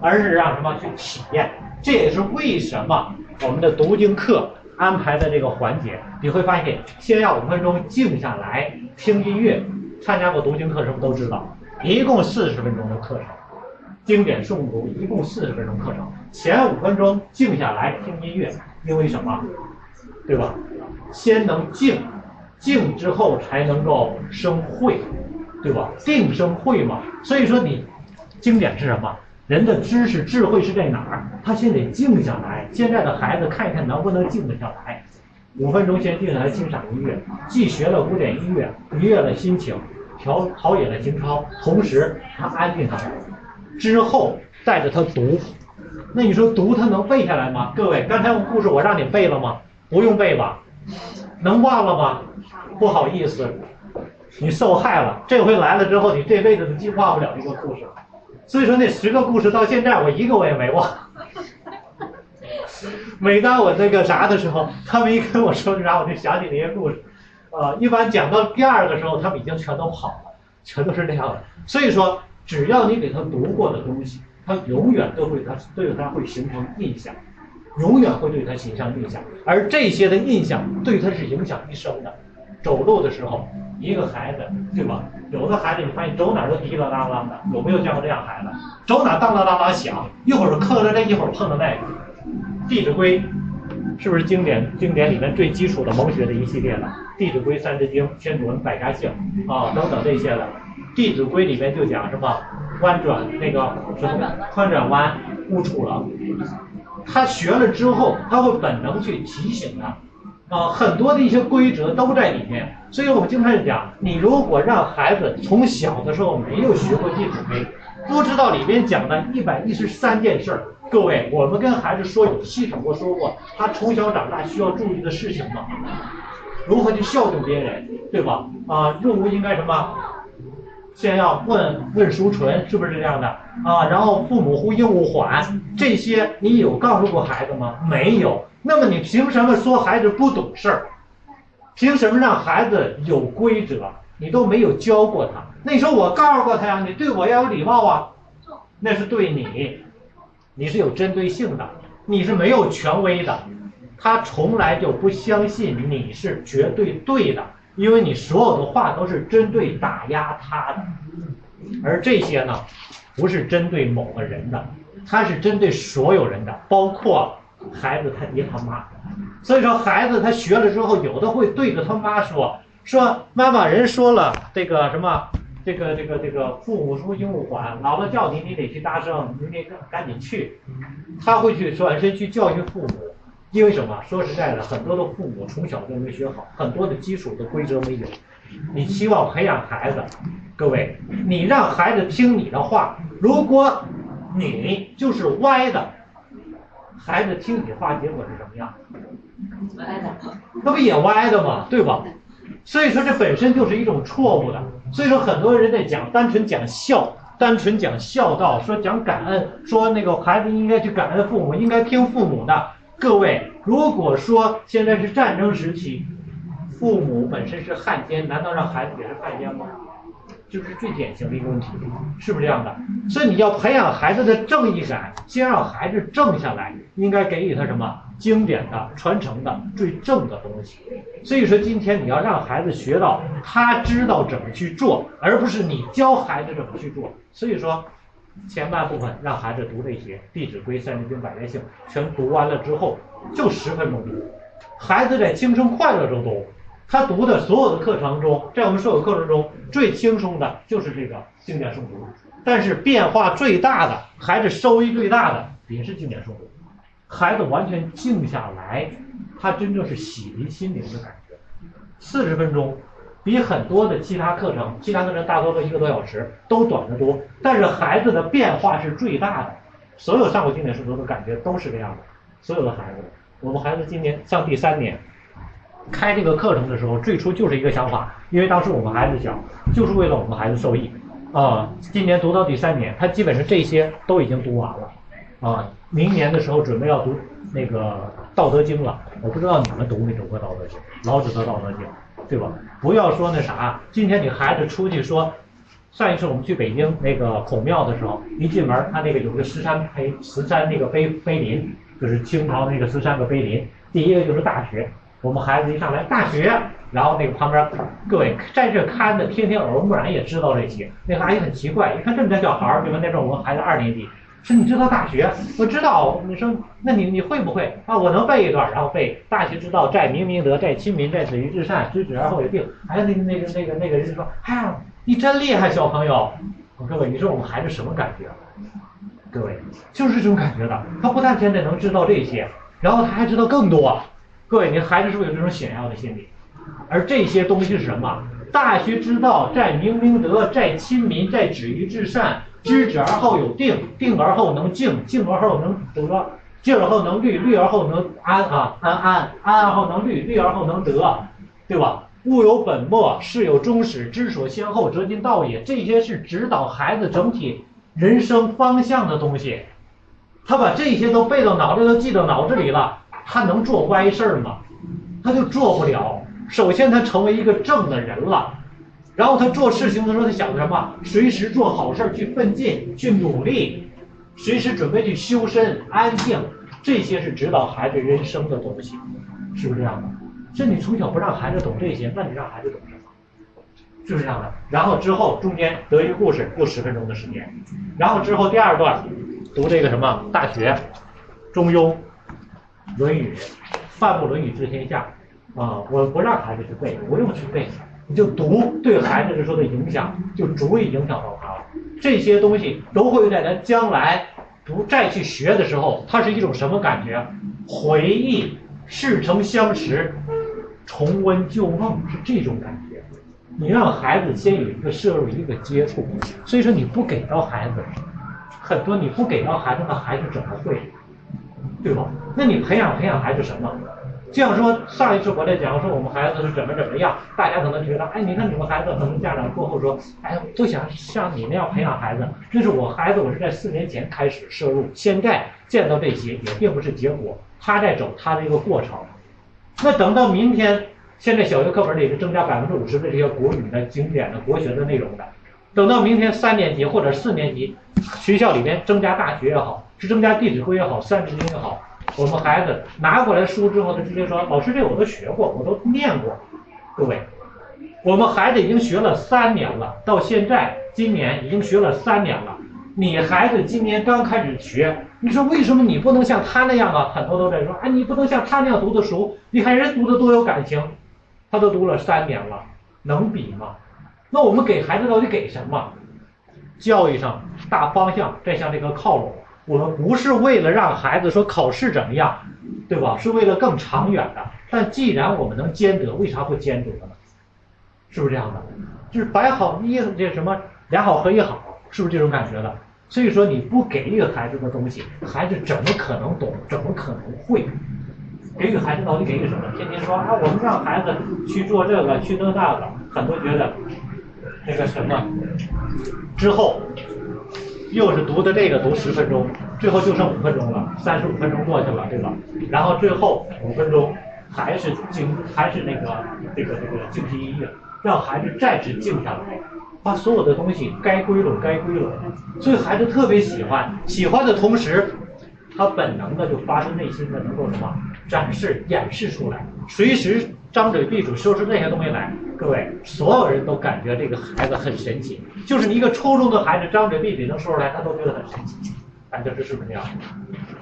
而是让什么去体验？这也是为什么我们的读经课安排的这个环节，你会发现，先要五分钟静下来听音乐。参加过读经课是不是都知道？一共四十分钟的课程，经典诵读一共四十分钟课程。前五分钟静下来听音乐，因为什么？对吧？先能静，静之后才能够生慧，对吧？定生慧嘛。所以说你经典是什么？人的知识智慧是在哪儿？他先得静下来。现在的孩子看一看能不能静得下来。五分钟先静下来欣赏音乐，既学了古典音乐，愉悦了心情，调陶冶了情操，同时他安静下来，之后带着他读。那你说读他能背下来吗？各位，刚才我故事我让你背了吗？不用背吧？能忘了吗？不好意思，你受害了。这回来了之后，你这辈子都记忘不了这个故事。所以说那十个故事到现在我一个我也没忘。每当我那个啥的时候，他们一跟我说啥，我就想起那些故事。啊，一般讲到第二个时候，他们已经全都跑了，全都是那样的。所以说，只要你给他读过的东西，他永远都会他对他会形成印象，永远会对他形成印象。而这些的印象对他是影响一生的。走路的时候，一个孩子，对吧？有的孩子你发现走哪都滴了当啷的，有没有见过这样孩子？走哪当当当当响，一会儿磕着这，一会儿碰着那个。《弟子规》是不是经典经典里面最基础的蒙学的一系列的？《弟子规》《三字经》《宣祖文》《百家姓》啊等等这些的，《弟子规》里面就讲什么弯转那个什么宽转弯误触了。他学了之后，他会本能去提醒他。啊，很多的一些规则都在里面，所以我们经常讲，你如果让孩子从小的时候没有学过《弟子规》，不知道里面讲的一百一十三件事儿，各位，我们跟孩子说有系统，过说过，他从小长大需要注意的事情吗？如何去孝敬别人，对吧？啊，入屋应该什么？先要问问书纯，是不是这样的啊？然后父母呼应勿缓，这些你有告诉过孩子吗？没有。那么你凭什么说孩子不懂事儿？凭什么让孩子有规则？你都没有教过他。那你说我告诉过他呀，你对我要有礼貌啊。那是对你，你是有针对性的，你是没有权威的。他从来就不相信你是绝对对的，因为你所有的话都是针对打压他的。而这些呢，不是针对某个人的，他是针对所有人的，包括。孩子他爹他妈，所以说孩子他学了之后，有的会对着他妈说说妈妈人说了这个什么这个这个这个父母说应勿缓，姥姥叫你你得去大声，你得赶紧去。他会去转身去教训父母，因为什么？说实在的，很多的父母从小就没学好，很多的基础的规则没有。你期望培养孩子，各位，你让孩子听你的话，如果你就是歪的。孩子听你话，结果是什么样？歪的，那不也歪的吗？对吧？所以说这本身就是一种错误的。所以说很多人在讲，单纯讲孝，单纯讲孝道，说讲感恩，说那个孩子应该去感恩父母，应该听父母的。各位，如果说现在是战争时期，父母本身是汉奸，难道让孩子也是汉奸吗？就是最典型的一个问题，是不是这样的？所以你要培养孩子的正义感，先让孩子正下来，应该给予他什么经典的、传承的、最正的东西。所以说，今天你要让孩子学到，他知道怎么去做，而不是你教孩子怎么去做。所以说，前半部分让孩子读这些《弟子规》《三字经》《百家姓》，全读完了之后，就十分钟读。孩子在青春快乐中读。他读的所有的课程中，在我们所有课程中最轻松的就是这个经典诵读，但是变化最大的，孩子收益最大的也是经典诵读。孩子完全静下来，他真正是洗涤心灵的感觉。四十分钟比很多的其他课程，其他课程大多都一个多小时，都短得多。但是孩子的变化是最大的。所有上过经典诵读的感觉都是这样的。所有的孩子，我们孩子今年上第三年。开这个课程的时候，最初就是一个想法，因为当时我们孩子小，就是为了我们孩子受益啊。今年读到第三年，他基本上这些都已经读完了啊。明年的时候准备要读那个《道德经》了，我不知道你们读没读过《道德经》，老子的《道德经》，对吧？不要说那啥，今天你孩子出去说，上一次我们去北京那个孔庙的时候，一进门他那个有个十三碑，十三那个碑碑林，就是清朝那个十三个碑林，第一个就是大学。我们孩子一上来大学，然后那个旁边各位在这看的，天天耳濡目染也知道这些。那阿姨很奇怪，一看这么点小孩儿，对吧？那时候我们孩子二年级，说你知道大学？我知道。你说那你你会不会啊？我能背一段，然后背大学之道，在明明德，在亲民，在止于至善，知止而后有定。哎，那个那个那个那个人说，哎呀，你真厉害，小朋友。我说各位，你说我们孩子什么感觉？各位就是这种感觉的。他不但现在能知道这些，然后他还知道更多。各位，你孩子是不是有这种想要的心理？而这些东西是什么？大学之道，在明明德，在亲民，在止于至善。知止而后有定，定而后能静，静而后能得，静而后能虑，虑而后能安啊，安安安而后能虑，虑而后能得，对吧？物有本末，事有终始，知所先后，则近道也。这些是指导孩子整体人生方向的东西。他把这些都背到脑子，都记到脑子里了。他能做歪事儿吗？他就做不了。首先，他成为一个正的人了，然后他做事情的时候，他想的什么？随时做好事，去奋进，去努力，随时准备去修身、安静。这些是指导孩子人生的东西，是不是这样的？这你从小不让孩子懂这些，那你让孩子懂什么？是不是这样的？然后之后中间德育故事又十分钟的时间，然后之后第二段读这个什么《大学》《中庸》《论语》，范部《论语》治天下啊！我不让孩子去背，不用去背，你就读，对孩子这时候的影响就足以影响到他了。这些东西都会在咱将来不再去学的时候，它是一种什么感觉？回忆似曾相识，重温旧梦，是这种感觉。你让孩子先有一个摄入，一个接触，所以说你不给到孩子很多，你不给到孩子，那孩子怎么会，对吧？那你培养培养孩子什么？这样说，上一次我在讲说我们孩子是怎么怎么样，大家可能觉得，哎，你看你们孩子，可能家长过后说，哎，都想像你那样培养孩子。那是我孩子，我是在四年前开始摄入，现在见到这些也并不是结果，他在走他的一个过程。那等到明天。现在小学课本里是增加百分之五十的这些国语的经典的国学的内容的，等到明天三年级或者四年级，学校里面增加大学也好，是增加《弟子规》也好，《三字经》也好，我们孩子拿过来书之后，他直接说：“老师，这我都学过，我都念过。”各位，我们孩子已经学了三年了，到现在今年已经学了三年了。你孩子今年刚开始学，你说为什么你不能像他那样啊？很多都在说：“哎，你不能像他那样读的熟，你看人读的多有感情。”他都读了三年了，能比吗？那我们给孩子到底给什么？教育上大方向再向这个靠拢。我们不是为了让孩子说考试怎么样，对吧？是为了更长远的。但既然我们能兼得，为啥不兼得呢？是不是这样的？就是摆好一这什么两好合一好，是不是这种感觉的？所以说你不给予孩子的东西，孩子怎么可能懂？怎么可能会？给予孩子到底给予什么？天天说啊，我们让孩子去做这个，去做那个，很多觉得那个什么，之后又是读的这个读十分钟，最后就剩五分钟了，三十五分钟过去了，对吧？然后最后五分钟还是静，还是那个这个这个静息一夜，让孩子再次静下来，把所有的东西该归拢该归拢，所以孩子特别喜欢，喜欢的同时。他本能的就发自内心的能够什么展示演示出来，随时张嘴闭嘴说出这些东西来，各位所有人都感觉这个孩子很神奇。就是一个初中的孩子张嘴闭嘴能说出来，他都觉得很神奇。大家这是不是这样？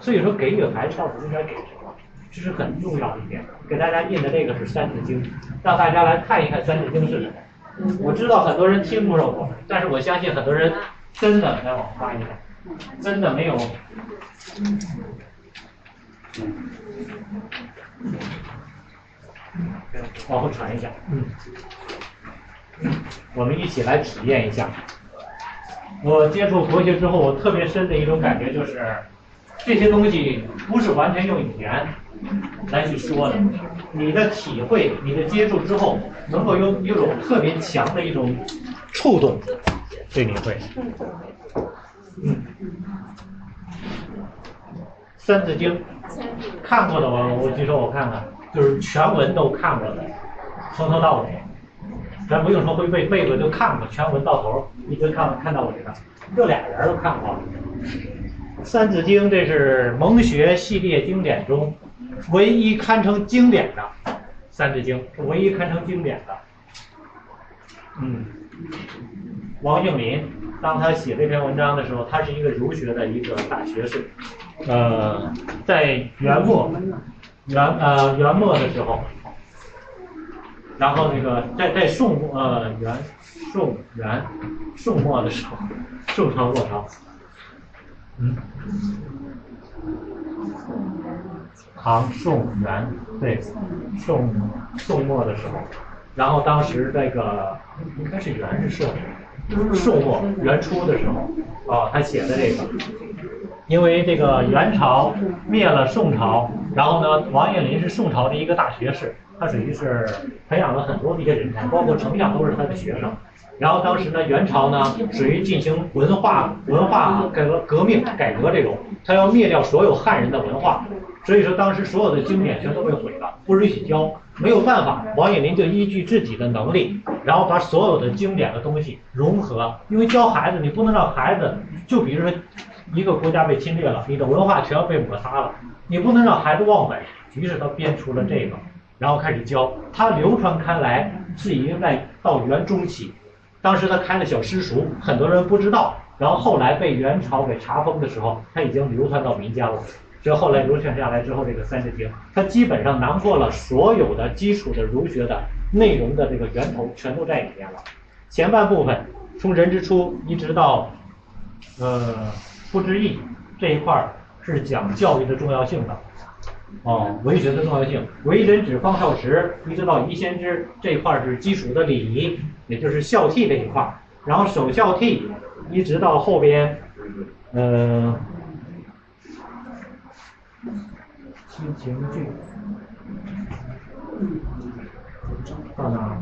所以说给予孩子到底应该给什么，这是很重要的一点。给大家印的这个是《三字经》，让大家来看一看《三字经》是什么。我知道很多人听不懂我，但是我相信很多人真的来往发一下，真的没有。往后传一下，嗯，我们一起来体验一下。我接触国学之后，我特别深的一种感觉就是，这些东西不是完全用语言来去说的，你的体会、你的接触之后，能够有有种特别强的一种触动，对你会，嗯。《三字经》看过的我，我举手我看看，就是全文都看过的，从头到尾，咱不用说会背，背过就看过，全文到头一直看看到尾的，这俩人都看过。《三字经》这是蒙学系列经典中唯一堪称经典的，《三字经》是唯一堪称经典的。嗯，王应林当他写这篇文章的时候，他是一个儒学的一个大学士。呃，在元末，元呃元末的时候，然后那个在在宋呃元宋元宋末的时候，宋朝末朝，嗯，唐宋元对宋宋末的时候，然后当时这个应该是元是宋，宋末元初的时候，啊，他写的这个。因为这个元朝灭了宋朝，然后呢，王彦霖是宋朝的一个大学士，他属于是培养了很多的一些人才，包括丞相都是他的学生。然后当时呢，元朝呢属于进行文化文化改革革命改革这种，他要灭掉所有汉人的文化，所以说当时所有的经典全都被毁了，不允许教。没有办法，王应麟就依据自己的能力，然后把所有的经典的东西融合。因为教孩子，你不能让孩子就比如说。一个国家被侵略了，你的文化全要被抹杀了，你不能让孩子忘本。于是他编出了这个，然后开始教。他流传开来，是已经在到元中期，当时他开了小私塾，很多人不知道。然后后来被元朝给查封的时候，他已经流传到民间了。这后来流传下来之后，这个《三字经》它基本上囊括了所有的基础的儒学的内容的这个源头，全都在里面了。前半部分从人之初一直到呃不知义这一块儿是讲教育的重要性的，哦，为学的重要性，为人子方少时一直到宜先知这一块儿是基础的礼仪，也就是孝悌这一块儿，然后守孝悌一直到后边，呃。七情具，到哪？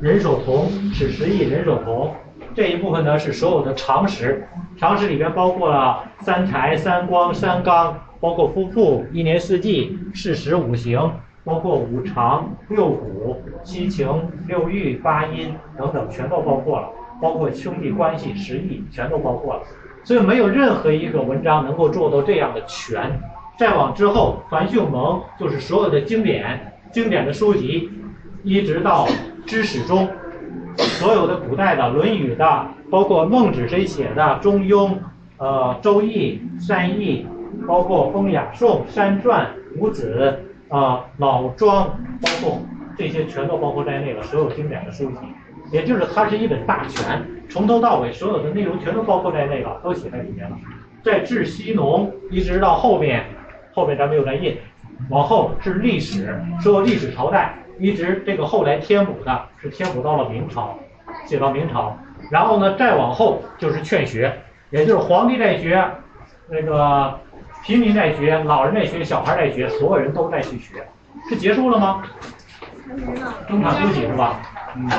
人手同，是十亿人手同。这一部分呢是所有的常识，常识里边包括了三才、三光、三纲，包括夫妇、一年四季、四时五行，包括五常、六谷、七情、六欲、八音等等，全都包括了。包括兄弟关系、十亿，全都包括了。所以没有任何一个文章能够做到这样的全。再往之后，樊秀蒙就是所有的经典、经典的书籍，一直到知史中，所有的古代的《论语》的，包括孟子谁写的《中庸》、呃《周易》、三易，包括《风雅颂》、《山传》、五子、啊老庄，包括这些全都包括在内了。所有经典的书籍，也就是它是一本大全。从头到尾，所有的内容全都包括在内了，都写在里面了。在治西农，一直到后面，后面咱没有在印，往后是历史，所有历史朝代，一直这个后来填补的，是填补到了明朝，写到明朝。然后呢，再往后就是劝学，也就是皇帝在学，那个平民在学，老人在学，小孩在学，所有人都在去学。是结束了吗？中场休息是吧？嗯。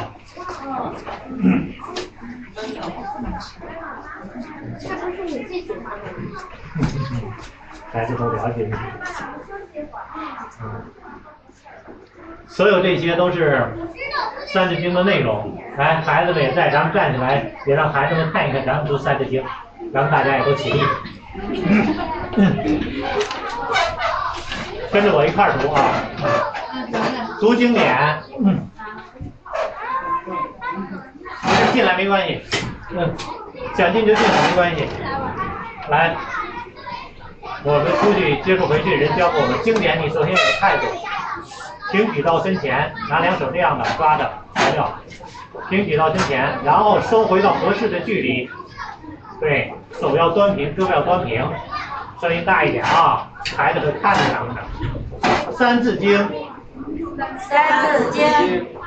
孩子都了解你。所有这些都是《三字经》的内容。来，孩子们也在，咱们站起来，也让孩子们看一看咱们读《三字经》，咱们大家也都起立，跟着我一块儿读啊，读经典。进来没关系，嗯，想进就进来没关系。来，我们出去接触回去，人教给我们经典，你首先有态度，挺举到身前，拿两手这样的抓着材料，挺举到身前，然后收回到合适的距离。对，手要端平，胳膊要端平，声音大一点啊，孩子会看着咱们的。三字经，三字经，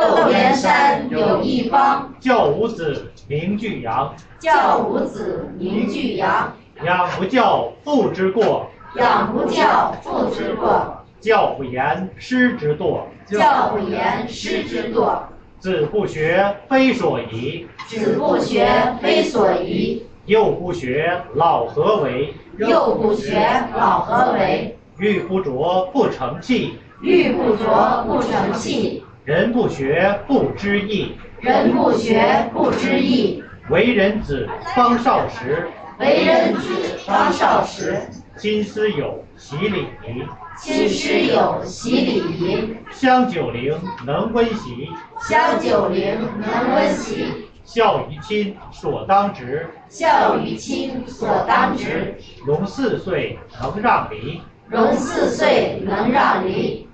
窦燕山有义方，教五子名俱扬。教五子名俱扬。养不教，父之过。养不教，父之过。教不严，师之惰。教不严，师之惰。子不学，非所宜。子不学，非所宜。幼不学，老何为？幼不学，老何为？玉不琢，不成器。玉不琢，不成器。人不学不知义，人不学不知义。为人子方少时，为人子方少时。亲师友，习礼仪。亲师友，习礼仪。香九龄，能温席。香九龄，能温席。孝于亲，所当执。孝于亲，所当执。融四岁，能让梨。融四岁，能让梨。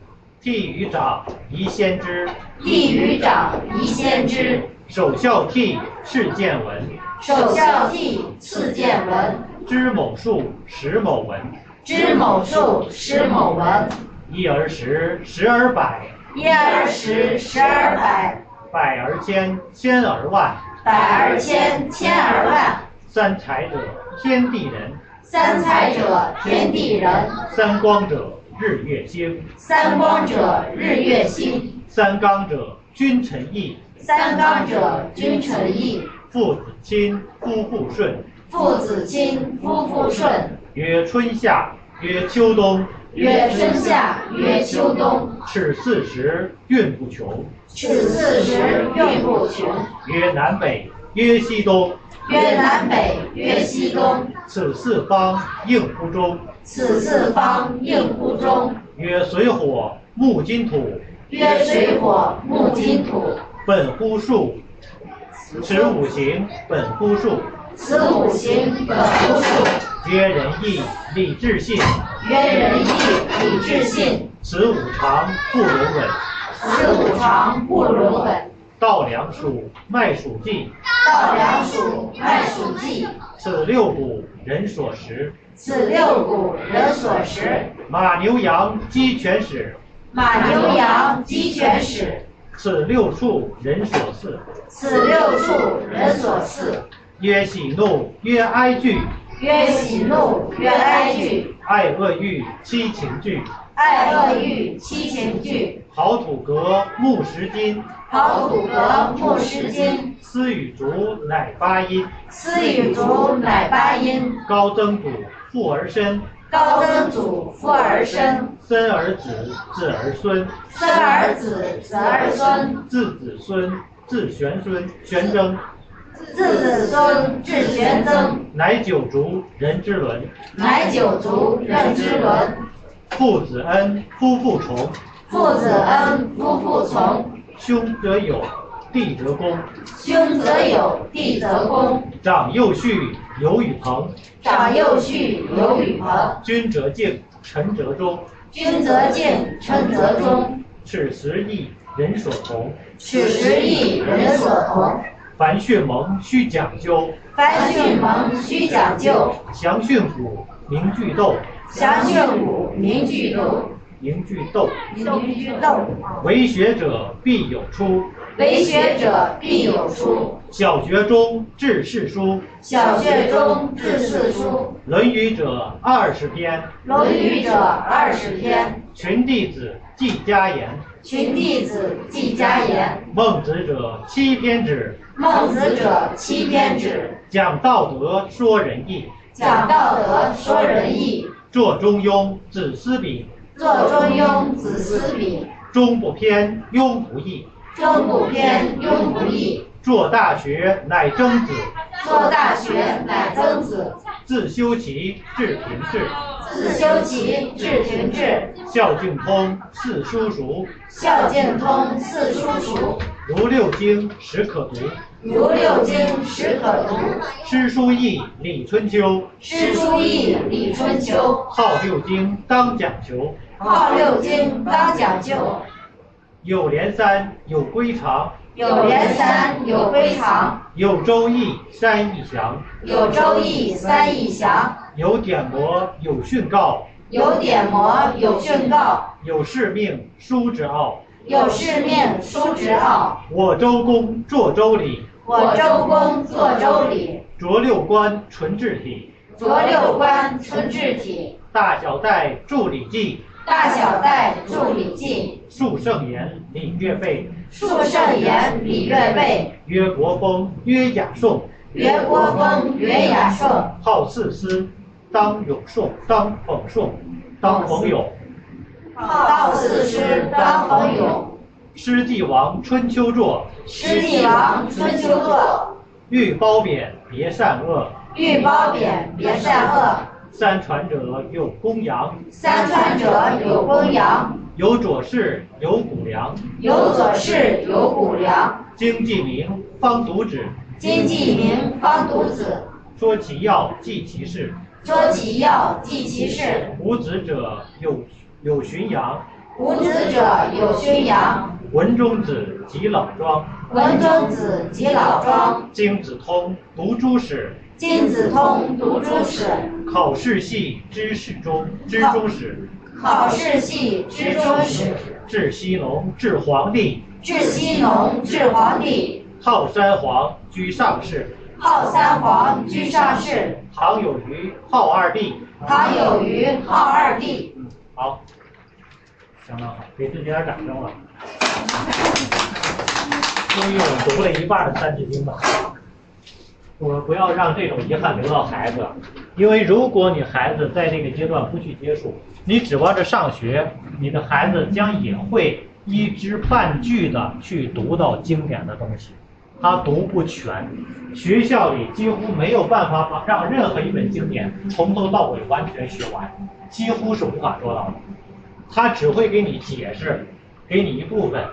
悌于长，宜先知。悌于长，宜先知。首孝悌，次见闻。首孝悌，次见闻。知某数，识某文。知某数，识某文。一而十，十而百。一而十，十而百。百而千，千而万。百而千，千而万。三才者，天地人。三才者，天地人。三光者。日月星，三光者，日月星。三纲者，君臣义。三纲者，君臣义。父子亲，夫妇顺。父子亲，夫妇顺。曰春夏，曰秋冬。曰春夏，曰秋冬。此四时，运不穷。此四时，运不穷。曰南北，曰西东。曰南北，曰西东。此四方，应乎中。此四方，应乎中。曰水火木金土。曰水火木金土。本乎数。此五行，本乎数。此五行，本乎数。曰仁义礼智信。曰仁义礼智信。此五常不容紊。此五常不容紊。稻粱黍麦黍稷。稻粱黍麦黍稷。此六谷，人所食。此六谷，人所食。马牛羊鸡犬豕。马牛羊鸡犬豕。此六畜，人所饲。此六畜，人所饲。曰喜怒，曰哀惧。曰喜怒，曰哀惧。爱恶欲，七情具。爱恶欲，七情具。好土革木石金。好土革木十金。丝与竹，乃八音。丝与竹，乃八音。高曾祖，父而身。高曾祖，父而身。孙而子，子而孙。孙而子，子而孙。自子孙，至玄孙，玄曾。自子孙，至玄曾。乃九族，人之伦。乃九族，人之伦。父子恩，夫妇从。父子恩，夫妇从。兄则友，弟则恭。兄则友，弟则恭。长幼序，友与朋。长幼序，友与朋。君则敬，臣则忠。君则敬，臣则忠。此时义，人所同。此时义，人所同。凡训蒙，须讲究。凡训蒙，须讲究。详训诂，明句读。详训诂，明句读。明句读。明句读。为学者必有初。为学者必有初。小学中至四书。小学中至四书。论语者二十篇。论语者二十篇。群弟子记家言。群弟子记家言。孟子者七篇止。孟子者七篇止。讲道德，说仁义。讲道德，说仁义。作中庸，子思秉。作中庸，子思秉。中不偏，庸不义。中不偏，庸不义。作大学，乃曾子。作大学，乃曾子。自修齐至平治。自修齐至平治。孝敬通，四书熟。孝敬通，四书熟。如六经，始可读。如六经，始可读。诗书易礼春秋。诗书易礼春秋。好六经，当讲究。好六经，当讲究。有连三，有归藏。有连三，有归藏。有周易，三易详。有周易，三易详。有典谟，有训告。有典谟，有训告。有誓命，书之奥。有誓命，书之奥。我周公作周礼。我周公作周礼。着六官，纯治体。着六官，纯治体。大小戴著礼记。大小戴著礼记。述圣言，礼乐备。述圣言，礼乐备。曰国风，曰雅颂。曰国风，曰雅颂。好四诗，当咏颂，当讽颂，当讽咏。好四诗，当讽咏。诗帝王春秋作。诗帝王春秋作。欲褒贬，别善恶。欲褒贬，别善恶。三传者有公羊。三传者有公羊。有左氏，有谷梁。有左氏，有谷梁。经济名，方读子。经济名，方读子。说其要，记其事。说其要，记其事。无子者有有荀扬。无子者有荀扬。文中子及老庄。文中子及老庄。经子通读诸史。经子通读诸史。考试系知史中，知中史。考试系知中史。治西农，治皇帝。治西农，治皇帝。号三皇，居上世。号三皇，居上世。唐有虞，号二帝。唐有虞，号二帝。嗯，好，相当好，给自己点掌声了。终于我们读了一半的《三字经》吧。我不要让这种遗憾留到孩子，因为如果你孩子在这个阶段不去接触，你指望着上学，你的孩子将也会一知半句的去读到经典的东西，他读不全。学校里几乎没有办法把让任何一本经典从头到尾完全学完，几乎是无法做到的。他只会给你解释，给你一部分，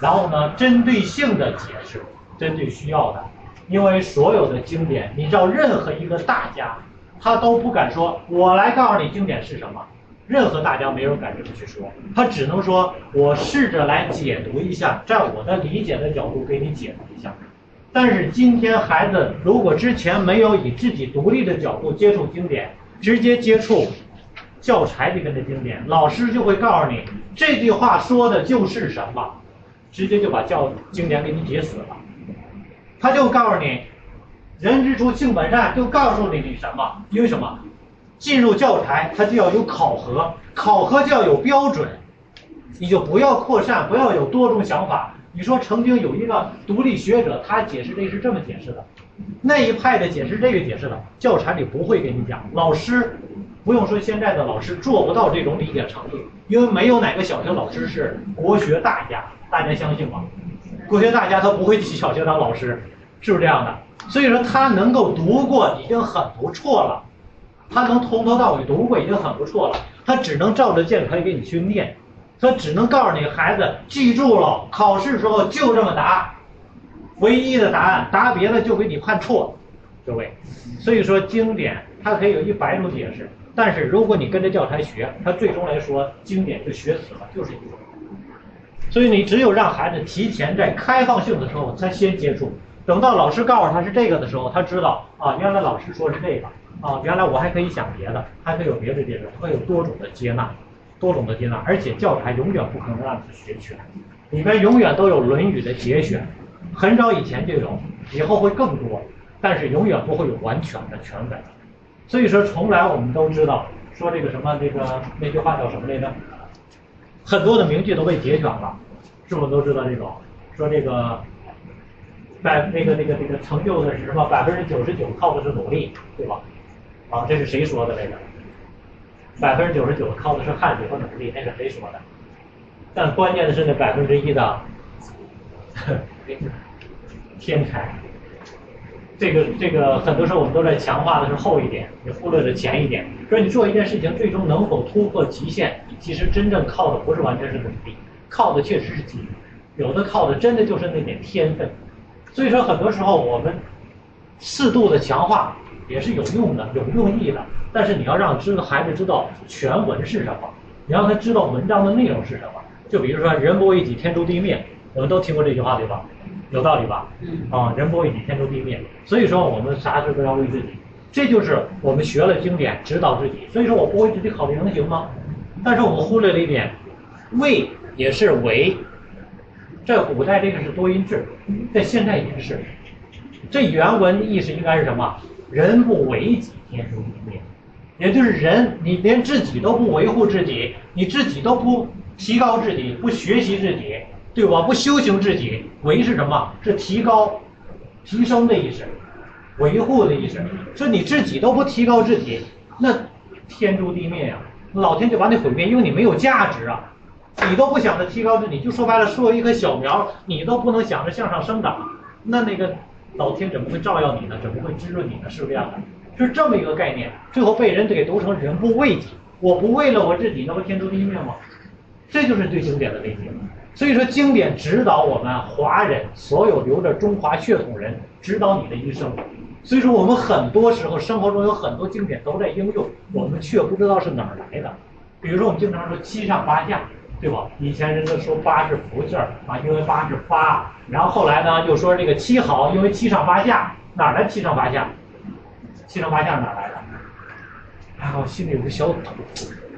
然后呢，针对性的解释，针对需要的。因为所有的经典，你知道，任何一个大家，他都不敢说，我来告诉你经典是什么。任何大家没人敢这么去说，他只能说，我试着来解读一下，在我的理解的角度给你解读一下。但是今天孩子如果之前没有以自己独立的角度接触经典，直接接触教材里面的经典，老师就会告诉你这句话说的就是什么，直接就把教经典给你解死了。他就告诉你，人之初性本善，就告诉你你什么？因为什么？进入教材，它就要有考核，考核就要有标准，你就不要扩散，不要有多种想法。你说曾经有一个独立学者，他解释这是这么解释的，那一派的解释这个解释的，教材里不会给你讲。老师不用说，现在的老师做不到这种理解程度，因为没有哪个小学老师是国学大家，大家相信吗？国学大家他不会去小学当老师，是不是这样的？所以说他能够读过已经很不错了，他能从头到尾读过已经很不错了。他只能照着键盘给你去念，他只能告诉你孩子记住了，考试时候就这么答，唯一的答案，答别的就给你判错，各位。所以说经典它可以有一百种解释，但是如果你跟着教材学，它最终来说经典就学死了，就是一种。所以你只有让孩子提前在开放性的时候，他先接触。等到老师告诉他是这个的时候，他知道啊，原来老师说是这个啊，原来我还可以想别的，还可以有别的解释，会有多种的接纳，多种的接纳。而且教材永远不可能让他学全，里边永远都有《论语》的节选，很早以前就有，以后会更多，但是永远不会有完全的全本。所以说，从来我们都知道说这个什么那个那句话叫什么来着？很多的名句都被节选了，是不是都知道这种？说这个百那个那个那个成就的是什么？百分之九十九靠的是努力，对吧？啊，这是谁说的这个？百分之九十九靠的是汗水和努力，那是谁说的？但关键的是那百分之一的 天才。这个这个很多时候我们都在强化的是后一点，你忽略了前一点。说你做一件事情最终能否突破极限，其实真正靠的不是完全是努力，靠的确实是机遇，有的靠的真的就是那点天分。所以说很多时候我们适度的强化也是有用的、有用意的。但是你要让知道孩子知道全文是什么，你让他知道文章的内容是什么。就比如说“人不为己，天诛地灭”，我们都听过这句话对吧？有道理吧？啊，人不为己，天诛地灭。所以说，我们啥事都要为自己，这就是我们学了经典，指导自己。所以说我不为自己考虑能行吗？但是我们忽略了一点，为也是为，在古代这个是多音字，在现在也是。这原文的意思应该是什么？人不为己，天诛地灭。也就是人，你连自己都不维护自己，你自己都不提高自己，不学习自己。对吧？不修行自己，维是什么？是提高、提升的意思，维护的意思。说你自己都不提高自己，那天诛地灭呀！老天就把你毁灭，因为你没有价值啊！你都不想着提高自己，就说白了，说一棵小苗，你都不能想着向上生长，那那个老天怎么会照耀你呢？怎么会滋润你呢？是不是这样的？是这么一个概念。最后被人给读成人不为己，我不为了我自己，那不天诛地灭吗？这就是最经典的理解。所以说，经典指导我们华人所有留着中华血统人，指导你的一生。所以说，我们很多时候生活中有很多经典都在应用，我们却不知道是哪儿来的。比如说，我们经常说七上八下，对吧？以前人都说八是福字儿啊，因为八是发。然后后来呢，又说这个七好，因为七上八下，哪来七上八下？七上八下哪来的？哎呀，我心里有个小土，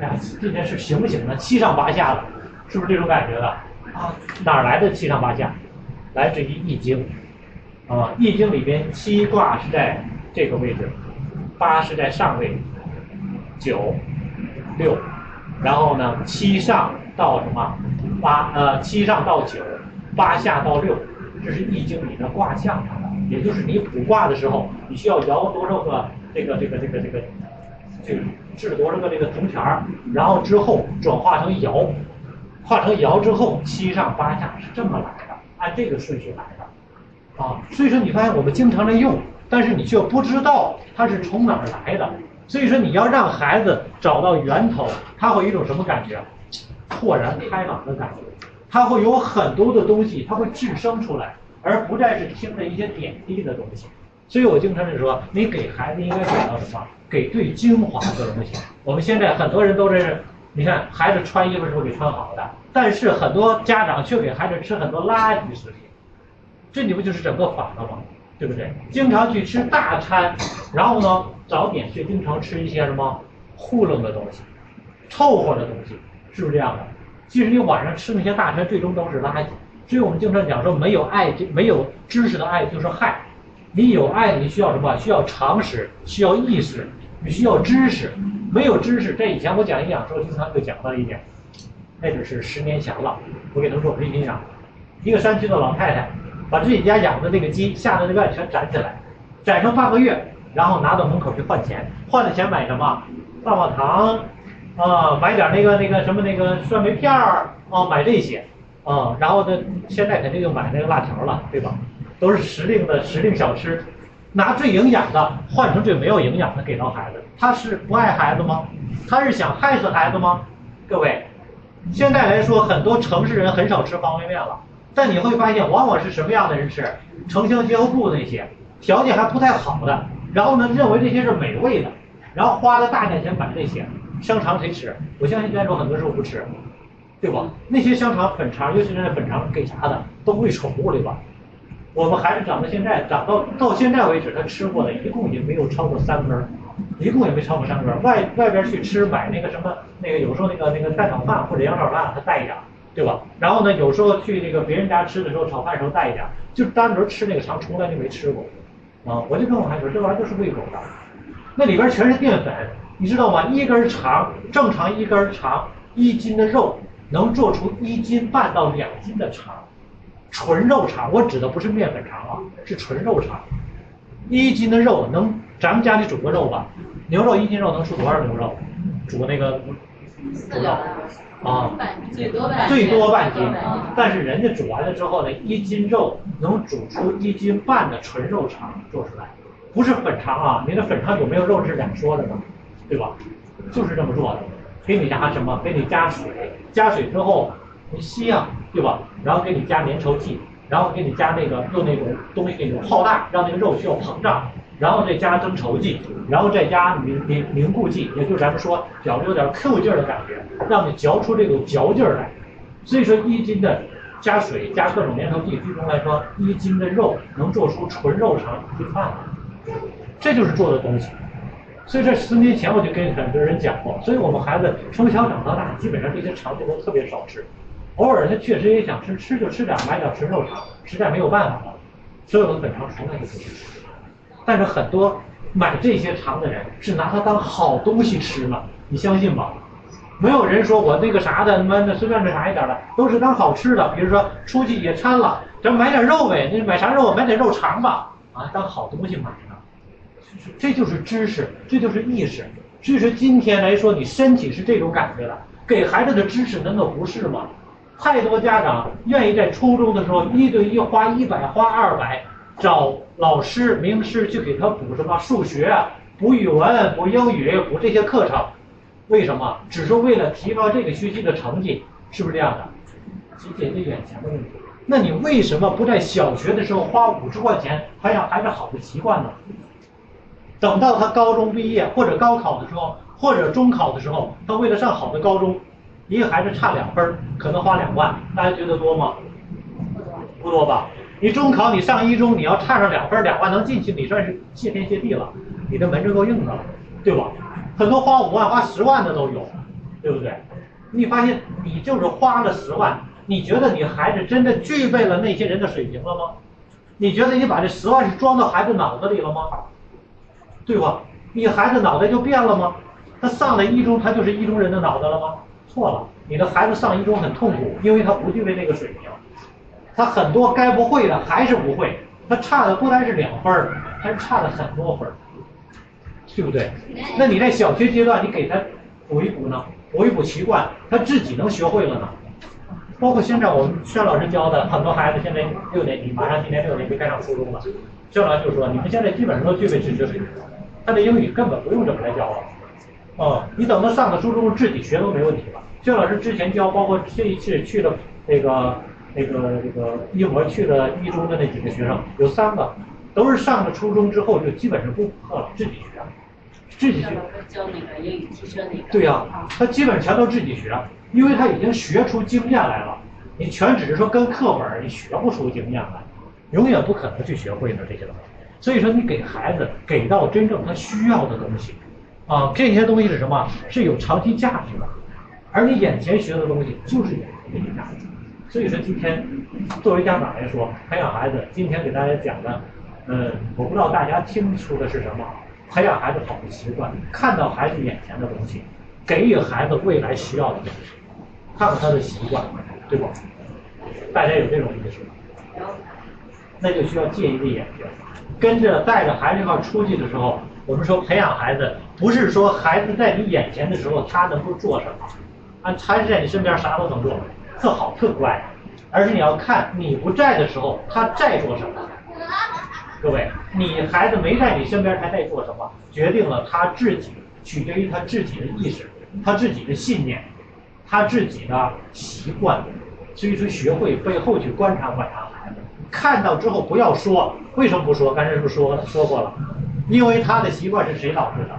哎呀，这件事行不行呢？七上八下的，是不是这种感觉的？啊，哪来的七上八下？来自于《易经》啊，《易经》里边七卦是在这个位置，八是在上位，九、六，然后呢，七上到什么？八呃，七上到九，八下到六，这是易经里的卦象上的，也就是你卜卦的时候，你需要摇多少个这个这个这个这个，这个掷多少个这个铜钱儿，然后之后转化成爻，化成爻之后七上八下是这么来的，按这个顺序来的，啊，所以说你发现我们经常在用，但是你却不知道它是从哪儿来的。所以说你要让孩子找到源头，他会有一种什么感觉？豁然开朗的感觉，他会有很多的东西，他会滋生出来，而不再是听着一些点滴的东西。所以我经常是说，你给孩子应该给到什么？给最精华的东西。我们现在很多人都是，你看孩子穿衣服是不是给穿好的？但是很多家长却给孩子吃很多垃圾食品，这你不就是整个反了吗？对不对？经常去吃大餐，然后呢，早点却经常吃一些什么糊弄的东西、凑合的东西，是不是这样的？其实你晚上吃那些大餐，最终都是垃圾。所以我们经常讲说，没有爱就，没有知识的爱就是害。你有爱，你需要什么？需要常识，需要意识，你需要知识。没有知识，这以前我讲营养的时候经常会讲到一点，那就是十年前了。我给他们说，我跟你讲，一个山区的老太太。把自己家养的那个鸡下的那个全攒起来，攒上半个月，然后拿到门口去换钱，换了钱买什么？棒棒糖，啊，买点那个那个什么那个酸梅片儿，啊，买这些，啊，然后呢，现在肯定就买那个辣条了，对吧？都是时令的时令小吃，拿最营养的换成最没有营养的给到孩子，他是不爱孩子吗？他是想害死孩子吗？各位，现在来说，很多城市人很少吃方便面了。但你会发现，往往是什么样的人吃城乡结合部那些条件还不太好的，然后呢，认为这些是美味的，然后花了大价钱买这些香肠，谁吃？我相信在座很多时候不吃，对吧？那些香肠粉肠，尤其是那粉肠给啥的，都喂宠物对吧？我们孩子长到现在，长到到现在为止，他吃过的一共也没有超过三根，一共也没超过三根。外外边去吃买那个什么那个，有时候那个那个蛋炒饭或者羊炒饭，他带一点。对吧？然后呢，有时候去那个别人家吃的时候，炒饭的时候带一点，就单独吃那个肠，从来就没吃过。啊，我就跟我孩子说，这玩意儿就是喂狗的，那里边全是淀粉，你知道吗？一根肠，正常一根肠，一斤的肉能做出一斤半到两斤的肠，纯肉肠，我指的不是面粉肠啊，是纯肉肠。一斤的肉能，咱们家里煮过肉吧？牛肉一斤肉能出多少牛肉？煮那个煮肉。啊，最多半最多半斤，但是人家煮完了之后呢，一斤肉能煮出一斤半的纯肉肠做出来，不是粉肠啊，你的粉肠有没有肉是两说的呢，对吧？就是这么做的，给你加什么？给你加水，加水之后你吸呀，对吧？然后给你加粘稠剂，然后给你加那个用那种东西给你泡大，让那个肉需要膨胀。然后再加增稠剂，然后再加凝凝凝固剂，也就是咱们说嚼着有点 Q 劲儿的感觉，让你嚼出这种嚼劲儿来。所以说一斤的加水加各种粘稠剂，最终来说一斤的肉能做出纯肉肠一斤半，这就是做的东西。所以这十年前我就跟很多人讲过，所以我们孩子从小长到大，基本上这些肠子都特别少吃，偶尔他确实也想吃，吃就吃点，买点纯肉肠，实在没有办法了，所有的粉肠从来就不吃。但是很多买这些肠的人是拿它当好东西吃呢，你相信吗？没有人说我那个啥的，他妈的随便买啥一点的，都是当好吃的。比如说出去野餐了，咱买点肉呗，你买啥肉？买点肉肠吧，啊，当好东西买。这就是知识，这就是意识。所以说今天来说，你身体是这种感觉的，给孩子的知识难道不是吗？太多家长愿意在初中的时候一对一花一百花二百。找老师、名师去给他补什么数学、补语文、补英语、补这些课程，为什么？只是为了提高这个学习的成绩，是不是这样的？去解决眼前的问题。那你为什么不在小学的时候花五十块钱培养孩子好的习惯呢？等到他高中毕业或者高考的时候，或者中考的时候，他为了上好的高中，一个孩子差两分，可能花两万，大家觉得多吗？不多吧？你中考，你上一中，你要差上两分两万能进去，你算是谢天谢地了，你的门就够硬的了，对吧？很多花五万、花十万的都有，对不对？你发现你就是花了十万，你觉得你孩子真的具备了那些人的水平了吗？你觉得你把这十万是装到孩子脑子里了吗？对吧？你孩子脑袋就变了吗？他上了一中，他就是一中人的脑子了吗？错了，你的孩子上一中很痛苦，因为他不具备那个水平。他很多该不会的还是不会，他差的不单是两分儿，还是差了很多分儿，对不对？那你在小学阶段，你给他补一补呢，补一补习惯，他自己能学会了呢。包括现在我们薛老师教的很多孩子，现在六年级，马上今年六年级该上初中了。薛老师就说，你们现在基本上都具备知识水平，他的英语根本不用这么来教了。哦，你等他上了初中，自己学都没问题了。薛老师之前教，包括这一次去的那个那个那个一模去了一中的那几个学生，有三个都是上了初中之后就基本上不补课了，自己学，自己学。教那个英语提升那个。对呀、他基本全都自己学，因为他已经学出经验来了。你全只是说跟课本，你学不出经验来，永远不可能去学会的这些东西。所以说，你给孩子给到真正他需要的东西，啊，这些东西是什么？是有长期价值的，而你眼前学的东西就是有长期价值。所以说，今天作为家长来说，培养孩子，今天给大家讲的，呃，我不知道大家听出的是什么，培养孩子好的习惯，看到孩子眼前的东西，给予孩子未来需要的东西，看看他的习惯，对不？大家有这种意识吗？那就需要借一个眼睛，跟着带着孩子一块出去的时候，我们说培养孩子，不是说孩子在你眼前的时候他能够做什么，啊，孩子在你身边啥都能做，特好特乖，而是你要看你不在的时候他在做什么。各位，你孩子没在你身边，他在做什么，决定了他自己，取决于他自己的意识，他自己的信念，他自己的习惯。所以说，学会背后去观察观察孩子，看到之后不要说，为什么不说？刚才是不是说说过了？因为他的习惯是谁导致的？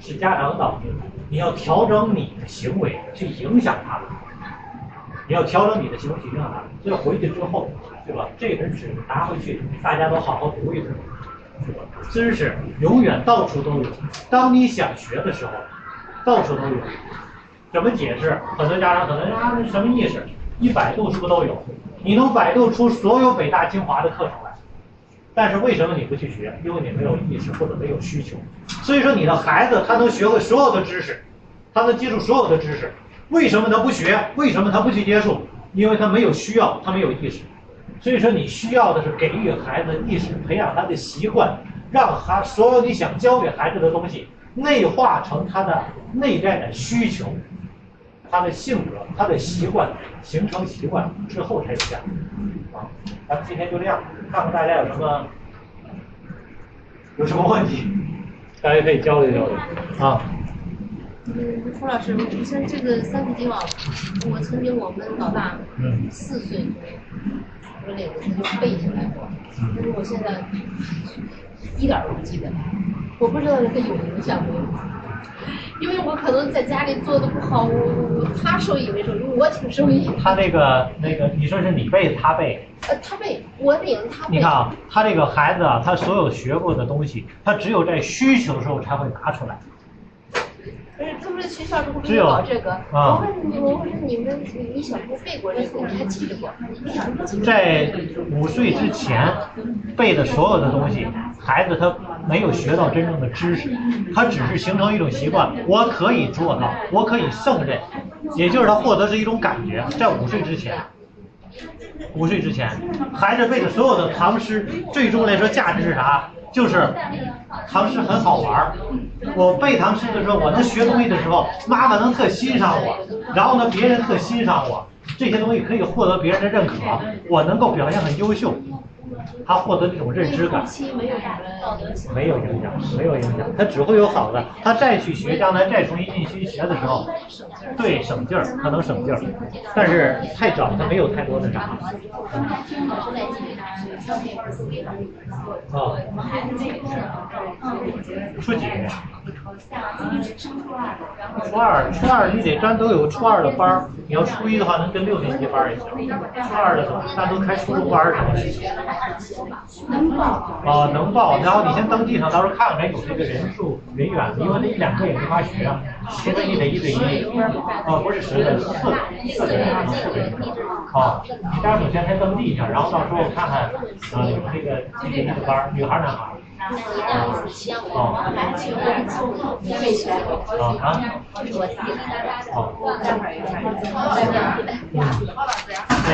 是家长导致的。你要调整你的行为去影响他，你要调整你的行为去影响他。所以回去之后，对吧？这本纸拿回去，大家都好好读一读，知识永远到处都有，当你想学的时候，到处都有。怎么解释？很多家长可能啊，什么意思？一百度是不是都有？你能百度出所有北大清华的课程来，但是为什么你不去学？因为你没有意识或者没有需求。所以说你的孩子他能学会所有的知识，他能接触所有的知识，为什么他不学？为什么他不去接触？因为他没有需要，他没有意识。所以说你需要的是给予孩子意识，培养他的习惯，让他所有你想教给孩子的东西内化成他的内在的需求。他的性格、他的习惯形成习惯之后才有价值啊。咱们今天就这样，看看大家有什么有什么问题，大家可以交流交流啊。嗯，胡老师，你像这个三字经啊，我曾经我们老大嗯四岁我领着他就背下来过，但是我现在一点儿都不记得了，我不知道这个有影响没有。因为我可能在家里做的不好，我我他受益没受益，我挺受益。他这个那个，你说是你背他背，呃，他背，我领他背。你看啊，他这个孩子啊，他所有学过的东西，他只有在需求的时候才会拿出来。不是，他们在学校只有搞这个。啊我问你，我问你们，你你小时候背过这个，你还记得不？在五岁之前背的所有的东西，孩子他没有学到真正的知识，他只是形成一种习惯，我可以做到，我可以胜任，也就是他获得是一种感觉。在五岁之前，五岁之前，孩子背的所有的唐诗，最终来说价值是啥？就是唐诗很好玩儿。我背唐诗的时候，我能学东西的时候，妈妈能特欣赏我，然后呢，别人特欣赏我，这些东西可以获得别人的认可，我能够表现很优秀，他获得那种认知感。没有影响，没有影响，他只会有好的。他再去学，将来再重新进去学的时候，对省劲儿，他能省劲儿。但是太早，他没有太多的啥。啊，初几？初二，初二你得单独有初二的班儿。你要初一的话，能跟六年级班儿也行。初二的单独开初中班儿什么的。能报。啊，能报，然后你先登记上，到时候看看有这个人数人员，因为那一两个也没法学啊，除非你得一对一，啊，不是十个，四，四个人，四个人，啊，家长首先先登记一下，然后到时候看看，啊，你们这个一对一的班儿，女孩儿男孩儿？哦，背起来过。啊啊，哦，待会儿一看。嗯，对，